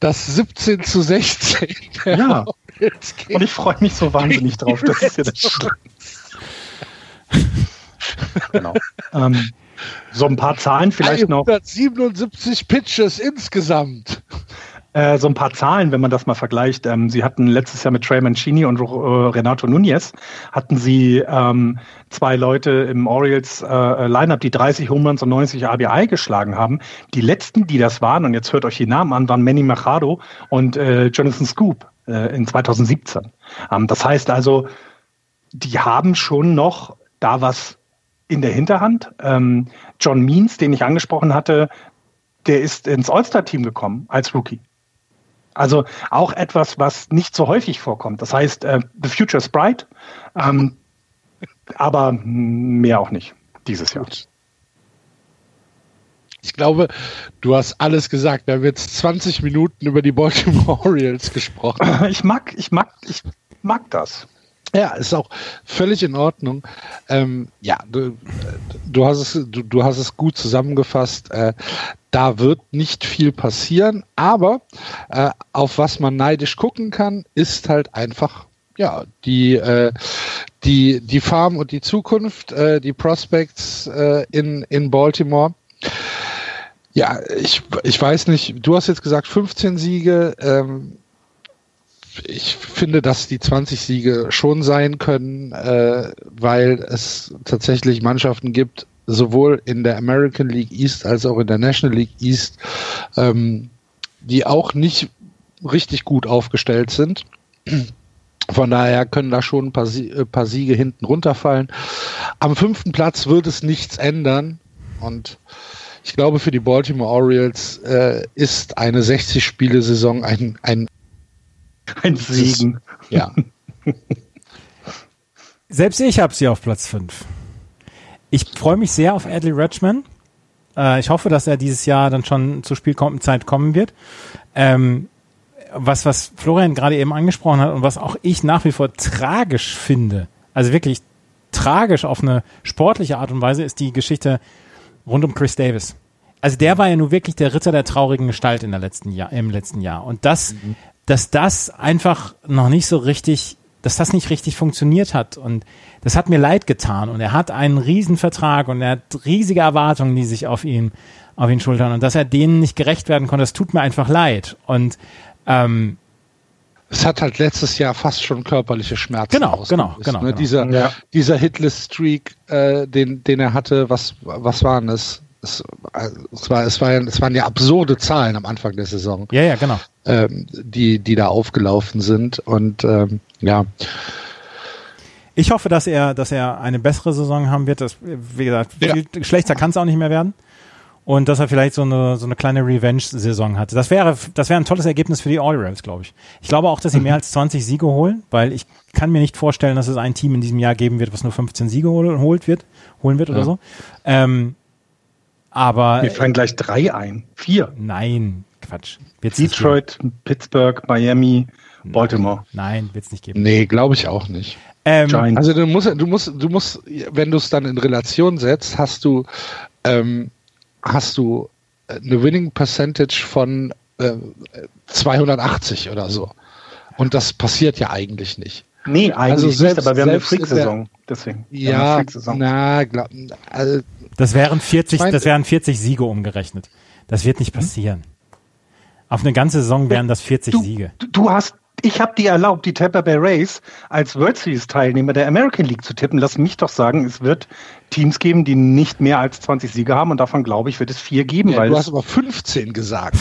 Das 17 zu 16. Ja. Und ich freue mich so wahnsinnig drauf. Das ist ja das Genau. Ähm, so ein paar Zahlen vielleicht 177 noch. Pitches insgesamt. Äh, so ein paar Zahlen, wenn man das mal vergleicht. Ähm, sie hatten letztes Jahr mit Trey Mancini und äh, Renato Nunez hatten sie ähm, zwei Leute im Orioles äh, Lineup, die 30 Home Runs und 90 RBI geschlagen haben. Die letzten, die das waren, und jetzt hört euch die Namen an, waren Manny Machado und äh, Jonathan Scoop äh, in 2017. Ähm, das heißt also, die haben schon noch da was in der Hinterhand. Ähm, John Means, den ich angesprochen hatte, der ist ins All-Star-Team gekommen als Rookie. Also auch etwas, was nicht so häufig vorkommt. Das heißt, äh, the future is bright, ähm, aber mehr auch nicht dieses Jahr. Ich glaube, du hast alles gesagt. Wir haben jetzt 20 Minuten über die Baltimore Orioles gesprochen. Ich mag, ich mag, ich mag das. Ja, ist auch völlig in Ordnung. Ähm, ja, du, du, hast es, du, du hast es gut zusammengefasst. Äh, da wird nicht viel passieren, aber äh, auf was man neidisch gucken kann, ist halt einfach ja die äh, die die Farm und die Zukunft, äh, die Prospects äh, in in Baltimore. Ja, ich, ich weiß nicht, du hast jetzt gesagt 15 Siege. Ähm, ich finde, dass die 20 Siege schon sein können, äh, weil es tatsächlich Mannschaften gibt, sowohl in der American League East als auch in der National League East, ähm, die auch nicht richtig gut aufgestellt sind. Von daher können da schon ein paar, äh, paar Siege hinten runterfallen. Am fünften Platz wird es nichts ändern. Und ich glaube, für die Baltimore Orioles äh, ist eine 60-Spiele-Saison ein, ein, ein Segen. Ja. Selbst ich habe sie auf Platz 5. Ich freue mich sehr auf Adley Rutschman. Äh, ich hoffe, dass er dieses Jahr dann schon zur Spielzeit kommen wird. Ähm, was, was Florian gerade eben angesprochen hat und was auch ich nach wie vor tragisch finde, also wirklich tragisch auf eine sportliche Art und Weise, ist die Geschichte rund um Chris Davis. Also der war ja nur wirklich der Ritter der traurigen Gestalt in der letzten Jahr, im letzten Jahr. Und das, mhm. dass das einfach noch nicht so richtig dass das nicht richtig funktioniert hat. Und das hat mir leid getan. Und er hat einen Riesenvertrag und er hat riesige Erwartungen, die sich auf ihn, auf ihn schultern. Und dass er denen nicht gerecht werden konnte, das tut mir einfach leid. Und ähm, es hat halt letztes Jahr fast schon körperliche Schmerzen genau, genau, genau, ne? genau. Dieser, ja. dieser Hitless-Streak, äh, den, den er hatte, was, was waren das? Es, es, war, es, war, es waren ja absurde Zahlen am Anfang der Saison. Ja, ja, genau. Ähm, die, die da aufgelaufen sind. Und ähm, ja. Ich hoffe, dass er, dass er eine bessere Saison haben wird. Das, wie gesagt, viel ja. schlechter kann es auch nicht mehr werden. Und dass er vielleicht so eine, so eine kleine Revenge-Saison hatte. Das wäre, das wäre ein tolles Ergebnis für die Orioles, glaube ich. Ich glaube auch, dass sie mehr als 20 Siege holen, weil ich kann mir nicht vorstellen, dass es ein Team in diesem Jahr geben wird, was nur 15 Siege hol, holt wird, holen wird oder ja. so. Ähm, Aber Mir fallen gleich drei ein. Vier. nein, Quatsch. Wird's Detroit, Pittsburgh, Miami, Baltimore. Nein, wird es nicht geben. Nee, glaube ich auch nicht. Ähm. Also du musst, du musst, du musst, wenn du es dann in Relation setzt, hast du, ähm, hast du eine Winning Percentage von äh, 280 oder so. Und das passiert ja eigentlich nicht. Nee, eigentlich Also selbst- nicht, aber wir haben eine Freak-Saison. Deswegen. Wir Ja, Freak-Saison. na, glaub, also, das wären 40, Ich mein- das wären 40 Siege umgerechnet. Das wird nicht passieren. Auf eine ganze Saison wären das 40 Du, Siege. du- hast, ich habe dir erlaubt, die Tampa Bay Rays als World Series Teilnehmer der American League zu tippen. Lass mich doch sagen, es wird Teams geben, die nicht mehr als 20 Siege haben und davon glaube ich, wird es vier geben, ja, weil du hast aber 15 gesagt.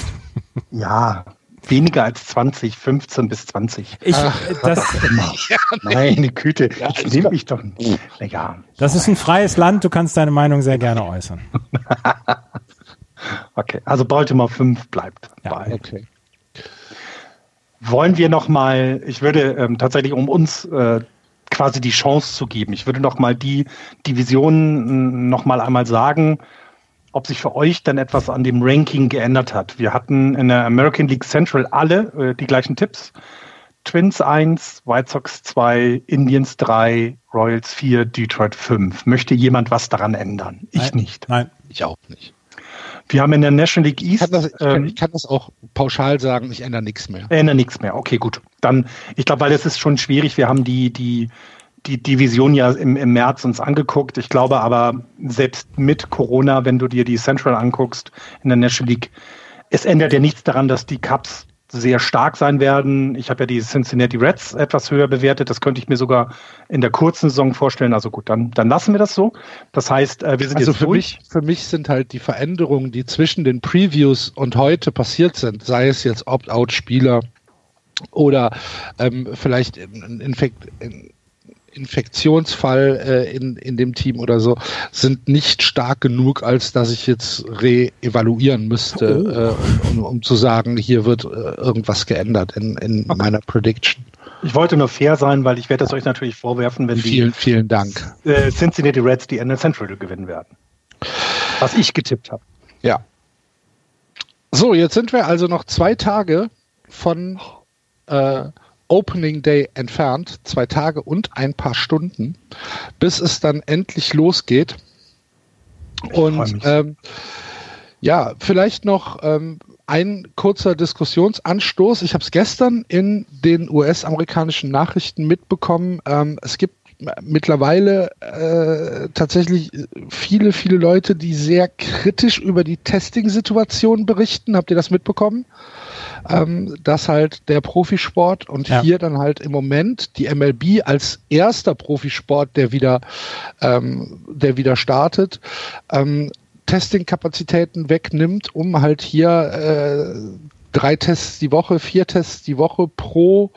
ja weniger als 20, 15 bis 20. Ich, äh, das, Meine Güte, ich alles nehme mich doch nicht. Naja, das ist ein freies Land, du kannst deine Meinung sehr gerne äußern. okay. Also Baltimore 5 bleibt Ja, bei. Okay. Wollen wir noch mal, ich würde ähm, tatsächlich, um uns äh, quasi die Chance zu geben, ich würde noch mal die Divisionen noch mal einmal sagen, ob sich für euch dann etwas an dem Ranking geändert hat. Wir hatten in der American League Central alle äh, die gleichen Tipps. Twins 1, White Sox 2, Indians 3, Royals 4, Detroit 5. Möchte jemand was daran ändern? Ich Nein. nicht. Nein. Ich auch nicht. Wir haben in der National League Ich East kann, das, ich, kann, ähm, ich kann das auch pauschal sagen, ich ändere nichts mehr. Ändert nichts mehr. Okay, gut. Dann, ich glaube, weil es ist schon schwierig. Wir haben die, die, die Division ja im, im März uns angeguckt. Ich glaube aber, selbst mit Corona, wenn du dir die Central anguckst in der National League, es ändert ja nichts daran, dass die Cups sehr stark sein werden. Ich habe ja die Cincinnati Reds etwas höher bewertet. Das könnte ich mir sogar in der kurzen Saison vorstellen. Also gut, dann, dann lassen wir das so. Das heißt, äh, wir sind Also jetzt für durch. mich, für mich sind halt die Veränderungen, die zwischen den Previews und heute passiert sind, sei es jetzt Opt-out-Spieler oder ähm, vielleicht ein Infekt, ein Infektionsfall äh, in, in dem Team oder so, sind nicht stark genug, als dass ich jetzt re-evaluieren müsste, äh, um, um, zu sagen, hier wird äh, irgendwas geändert in, in meiner Prediction. Ich wollte nur fair sein, weil ich werde es euch natürlich vorwerfen, wenn die Vielen, vielen Dank. äh, Cincinnati Reds die NL Central gewinnen werden. Was ich getippt habe. Ja. So, jetzt sind wir also noch zwei Tage von äh, Opening Day entfernt. Zwei Tage und ein paar Stunden, bis es dann endlich losgeht. Und ähm, ja, vielleicht noch ähm, ein kurzer Diskussionsanstoß. Ich habe es gestern in den US-amerikanischen Nachrichten mitbekommen. Ähm, es gibt mittlerweile äh, tatsächlich viele, viele Leute, die sehr kritisch über die Testing-Situation berichten. Habt ihr das mitbekommen? Ähm, dass halt der Profisport und Ja. hier dann halt im Moment die MLB als erster Profisport, der wieder, ähm, der wieder startet, ähm, Testing-Kapazitäten wegnimmt, um halt hier äh, drei Tests die Woche, vier Tests die Woche pro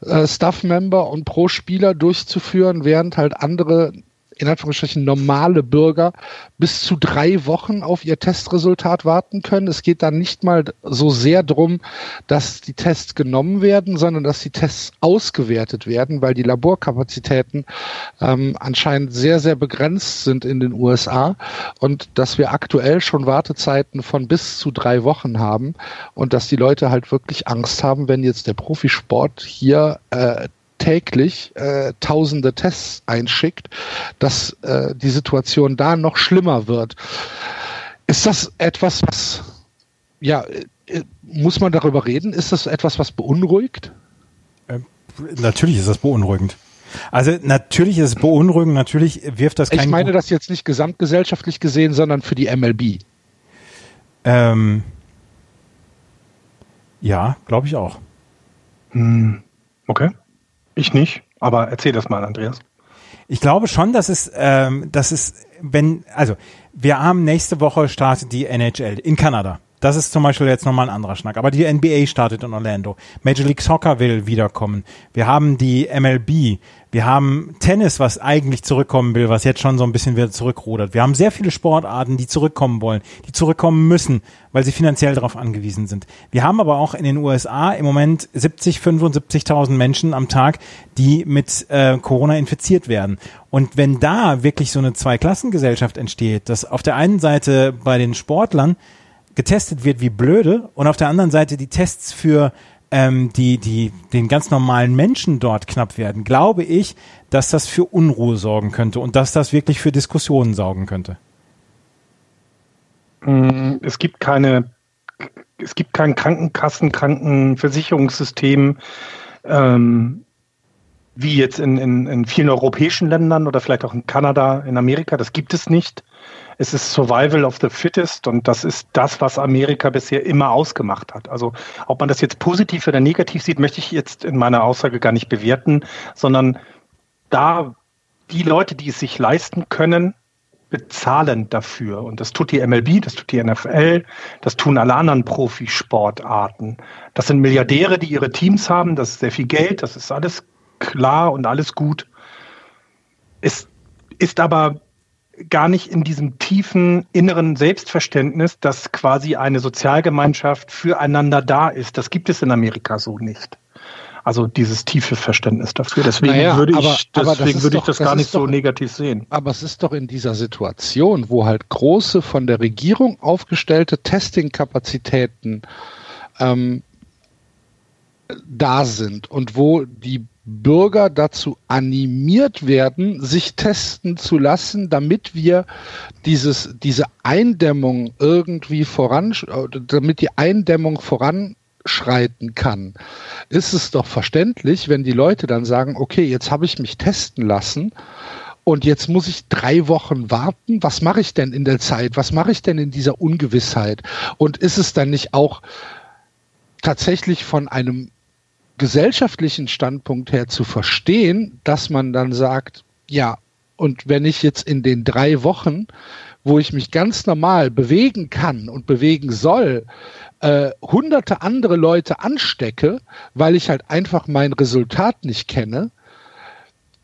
äh, Staff-Member und pro Spieler durchzuführen, während halt andere in Anführungsstrichen normale Bürger bis zu drei Wochen auf ihr Testresultat warten können. Es geht dann nicht mal so sehr drum, dass die Tests genommen werden, sondern dass die Tests ausgewertet werden, weil die Laborkapazitäten ähm, anscheinend sehr, sehr begrenzt sind in den USA und dass wir aktuell schon Wartezeiten von bis zu drei Wochen haben und dass die Leute halt wirklich Angst haben, wenn jetzt der Profisport hier äh, täglich äh, tausende Tests einschickt, dass äh, die Situation da noch schlimmer wird. Ist das etwas, was, ja, äh, muss man darüber reden? Ist das etwas, was beunruhigt? Natürlich ist das beunruhigend. Also natürlich ist es beunruhigend, natürlich wirft das kein... Ich meine das jetzt nicht gesamtgesellschaftlich gesehen, sondern für die MLB. ähm, ja, glaube ich auch. Hm, okay. Ich nicht, aber erzähl das mal, Andreas. Ich glaube schon, dass es, ähm, dass es, wenn, also wir haben nächste Woche startet die NHL in Kanada. Das ist zum Beispiel jetzt nochmal ein anderer Schnack. Aber die NBA startet in Orlando. Major League Soccer will wiederkommen. Wir haben die MLB. Wir haben Tennis, was eigentlich zurückkommen will, was jetzt schon so ein bisschen wieder zurückrudert. Wir haben sehr viele Sportarten, die zurückkommen wollen, die zurückkommen müssen, weil sie finanziell darauf angewiesen sind. Wir haben aber auch in den USA im Moment 70, 75.000 Menschen am Tag, die mit äh, Corona infiziert werden. Und wenn da wirklich so eine Zweiklassengesellschaft entsteht, dass auf der einen Seite bei den Sportlern getestet wird wie blöde und auf der anderen Seite die Tests für ähm, die, die den ganz normalen Menschen dort knapp werden, glaube ich, dass das für Unruhe sorgen könnte und dass das wirklich für Diskussionen sorgen könnte. Mm, es gibt keine, es gibt kein Krankenkassen, Krankenversicherungssystem, ähm, wie jetzt in, in, in vielen europäischen Ländern oder vielleicht auch in Kanada, in Amerika. Das gibt es nicht es ist Survival of the Fittest und das ist das, was Amerika bisher immer ausgemacht hat. Also ob man das jetzt positiv oder negativ sieht, möchte ich jetzt in meiner Aussage gar nicht bewerten, sondern da die Leute, die es sich leisten können, bezahlen dafür. Und das tut die MLB, das tut die NFL, das tun alle anderen Profisportarten. Das sind Milliardäre, die ihre Teams haben, das ist sehr viel Geld, das ist alles klar und alles gut. Es ist aber gar nicht in diesem tiefen inneren Selbstverständnis, dass quasi eine Sozialgemeinschaft füreinander da ist. Das gibt es in Amerika so nicht. Also dieses tiefe Verständnis dafür. Deswegen naja, würde ich, aber, deswegen würde ich das, das gar nicht doch, so negativ sehen. Aber es ist doch in dieser Situation, wo halt große von der Regierung aufgestellte Testing-Kapazitäten ähm, da sind und wo die Bürger dazu animiert werden, sich testen zu lassen, damit wir dieses, diese Eindämmung irgendwie voran, damit die Eindämmung voranschreiten kann, ist es doch verständlich, wenn die Leute dann sagen, okay, jetzt habe ich mich testen lassen und jetzt muss ich drei Wochen warten. Was mache ich denn in der Zeit? Was mache ich denn in dieser Ungewissheit? Und ist es dann nicht auch tatsächlich von einem gesellschaftlichen Standpunkt her zu verstehen, dass man dann sagt, ja, und wenn ich jetzt in den drei Wochen, wo ich mich ganz normal bewegen kann und bewegen soll, äh, hunderte andere Leute anstecke, weil ich halt einfach mein Resultat nicht kenne,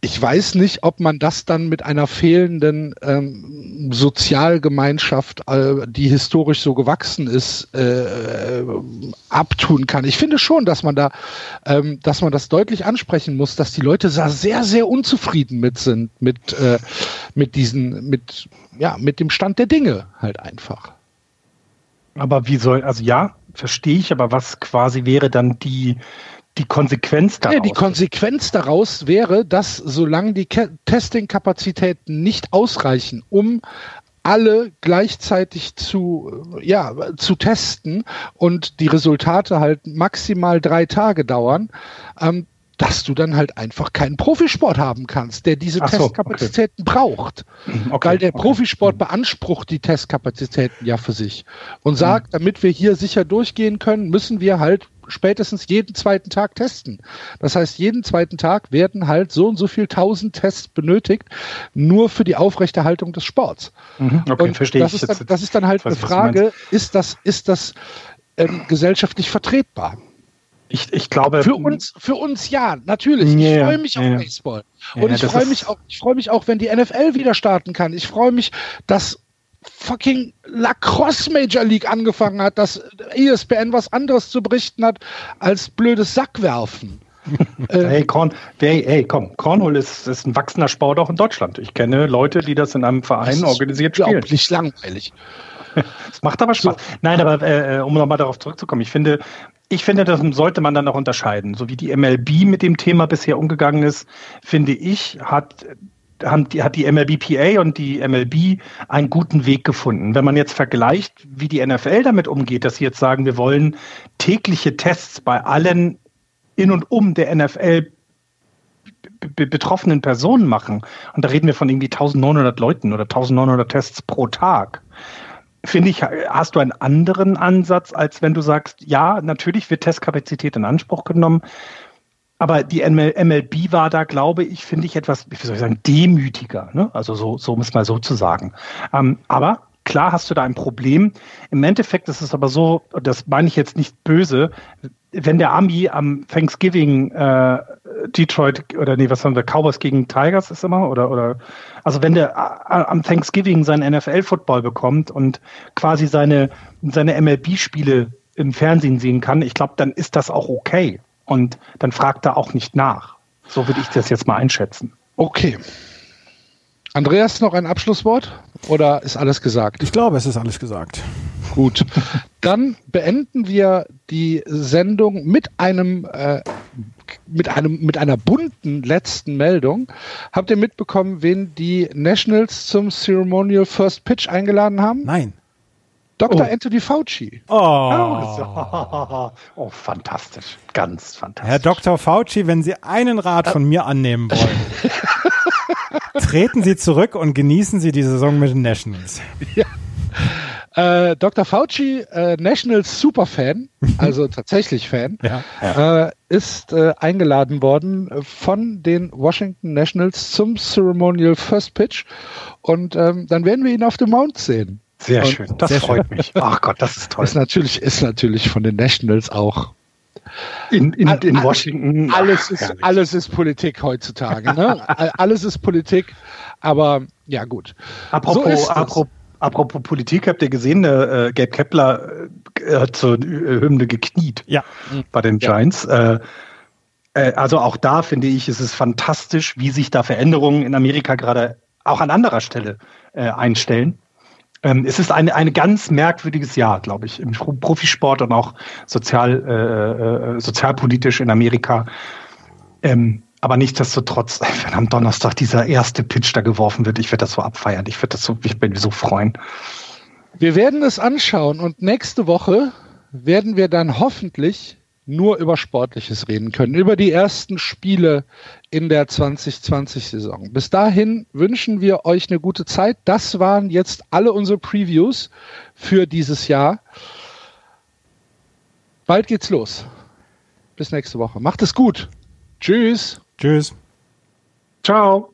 ich weiß nicht, ob man das dann mit einer fehlenden ähm, Sozialgemeinschaft, äh, die historisch so gewachsen ist, äh, abtun kann. Ich finde schon, dass man da, ähm, dass man das deutlich ansprechen muss, dass die Leute da sehr, sehr unzufrieden mit sind, mit, äh, mit diesen, mit, ja, mit dem Stand der Dinge halt einfach. Aber wie soll, also ja, verstehe ich, aber was quasi wäre dann die, die Konsequenz daraus? Ja, die Konsequenz daraus wäre, dass solange die Testing-Kapazitäten nicht ausreichen, um alle gleichzeitig zu, ja, zu testen und die Resultate halt maximal drei Tage dauern, ähm, dass du dann halt einfach keinen Profisport haben kannst, der diese so, Testkapazitäten okay. braucht. Mhm, okay, Weil der okay. Profisport mhm. beansprucht die Testkapazitäten ja für sich und sagt, mhm. damit wir hier sicher durchgehen können, müssen wir halt spätestens jeden zweiten Tag testen. Das heißt, jeden zweiten Tag werden halt so und so viel tausend Tests benötigt, nur für die Aufrechterhaltung des Sports. Mhm, okay, und verstehe das ich. Ist dann, das ist dann halt eine Frage, ist das, ist das ähm, gesellschaftlich vertretbar? Ich, ich glaube. Für uns, für uns ja, natürlich. Yeah, ich freue mich yeah. auf Baseball. Und yeah, ich freue mich auch, ich freue mich auch, wenn die NFL wieder starten kann. Ich freue mich, dass fucking Lacrosse Major League angefangen hat, dass ESPN was anderes zu berichten hat als blödes Sackwerfen. äh, hey, Korn, hey, hey, komm, Cornhole ist, ist ein wachsender Sport auch in Deutschland. Ich kenne Leute, die das in einem Verein organisiert spielen. Unglaublich langweilig. Es macht aber Spaß. Nein, aber äh, um nochmal darauf zurückzukommen, ich finde, ich finde, das sollte man dann auch unterscheiden. So wie die MLB mit dem Thema bisher umgegangen ist, finde ich, hat hat die MLBPA und die MLB einen guten Weg gefunden. Wenn man jetzt vergleicht, wie die NFL damit umgeht, dass sie jetzt sagen, wir wollen tägliche Tests bei allen in und um der NFL betroffenen Personen machen. Und da reden wir von irgendwie 1900 Leuten oder 1900 Tests pro Tag. Finde ich, hast du einen anderen Ansatz, als wenn du sagst, ja, natürlich wird Testkapazität in Anspruch genommen, aber die MLB war da, glaube ich, finde ich etwas, wie soll ich sagen, demütiger. Ne? Also so, so um es mal so zu sagen. Ähm, aber klar hast du da ein Problem. Im Endeffekt ist es aber so, das meine ich jetzt nicht böse, wenn der Ami am Thanksgiving äh, Detroit oder nee, was haben wir, Cowboys gegen Tigers ist immer oder oder also wenn der äh, am Thanksgiving seinen NFL Football bekommt und quasi seine seine MLB Spiele im Fernsehen sehen kann, ich glaube, dann ist das auch okay und dann fragt er auch nicht nach. So würde ich das jetzt mal einschätzen. Okay. Andreas, noch ein Abschlusswort oder ist alles gesagt? Ich glaube, es ist alles gesagt. Gut. Dann beenden wir die Sendung mit einem, äh, mit einem, mit einer bunten letzten Meldung. Habt ihr mitbekommen, wen die Nationals zum Ceremonial First Pitch eingeladen haben? Nein. Dr. Oh. Anthony Fauci. Oh. Oh, oh, fantastisch. Ganz fantastisch. Herr Dr. Fauci, wenn Sie einen Rat von mir annehmen wollen, treten Sie zurück und genießen Sie die Saison mit den Nationals. Ja. Äh, Dr. Fauci, äh, Nationals Superfan, also tatsächlich Fan, ja. äh, ist äh, eingeladen worden von den Washington Nationals zum Ceremonial First Pitch und ähm, dann werden wir ihn auf dem Mount sehen. Sehr und schön, das freut schön. mich. Ach Gott, das ist toll. Ist natürlich, ist natürlich von den Nationals auch in, in, in Washington. Alles ist, alles ist Politik heutzutage. Ne? alles ist Politik, aber ja gut. Apropos, so apropos, apropos Politik, habt ihr gesehen, äh, Gabe Kepler äh, hat zur Hymne gekniet ja. bei den Giants. Ja. Äh, äh, also auch da finde ich, ist es fantastisch, wie sich da Veränderungen in Amerika gerade auch an anderer Stelle äh, einstellen. Ähm, es ist ein eine ganz merkwürdiges Jahr, glaube ich, im Profisport und auch sozial, äh, äh, sozialpolitisch in Amerika. Ähm, aber nichtsdestotrotz, wenn am Donnerstag dieser erste Pitch da geworfen wird, ich werde das so abfeiern. Ich werde das so, ich bin so freuen. Wir werden es anschauen und nächste Woche werden wir dann hoffentlich nur über Sportliches reden können, über die ersten Spiele in der 2020-Saison. Bis dahin wünschen wir euch eine gute Zeit. Das waren jetzt alle unsere Previews für dieses Jahr. Bald geht's los. Bis nächste Woche. Macht es gut. Tschüss. Tschüss. Ciao.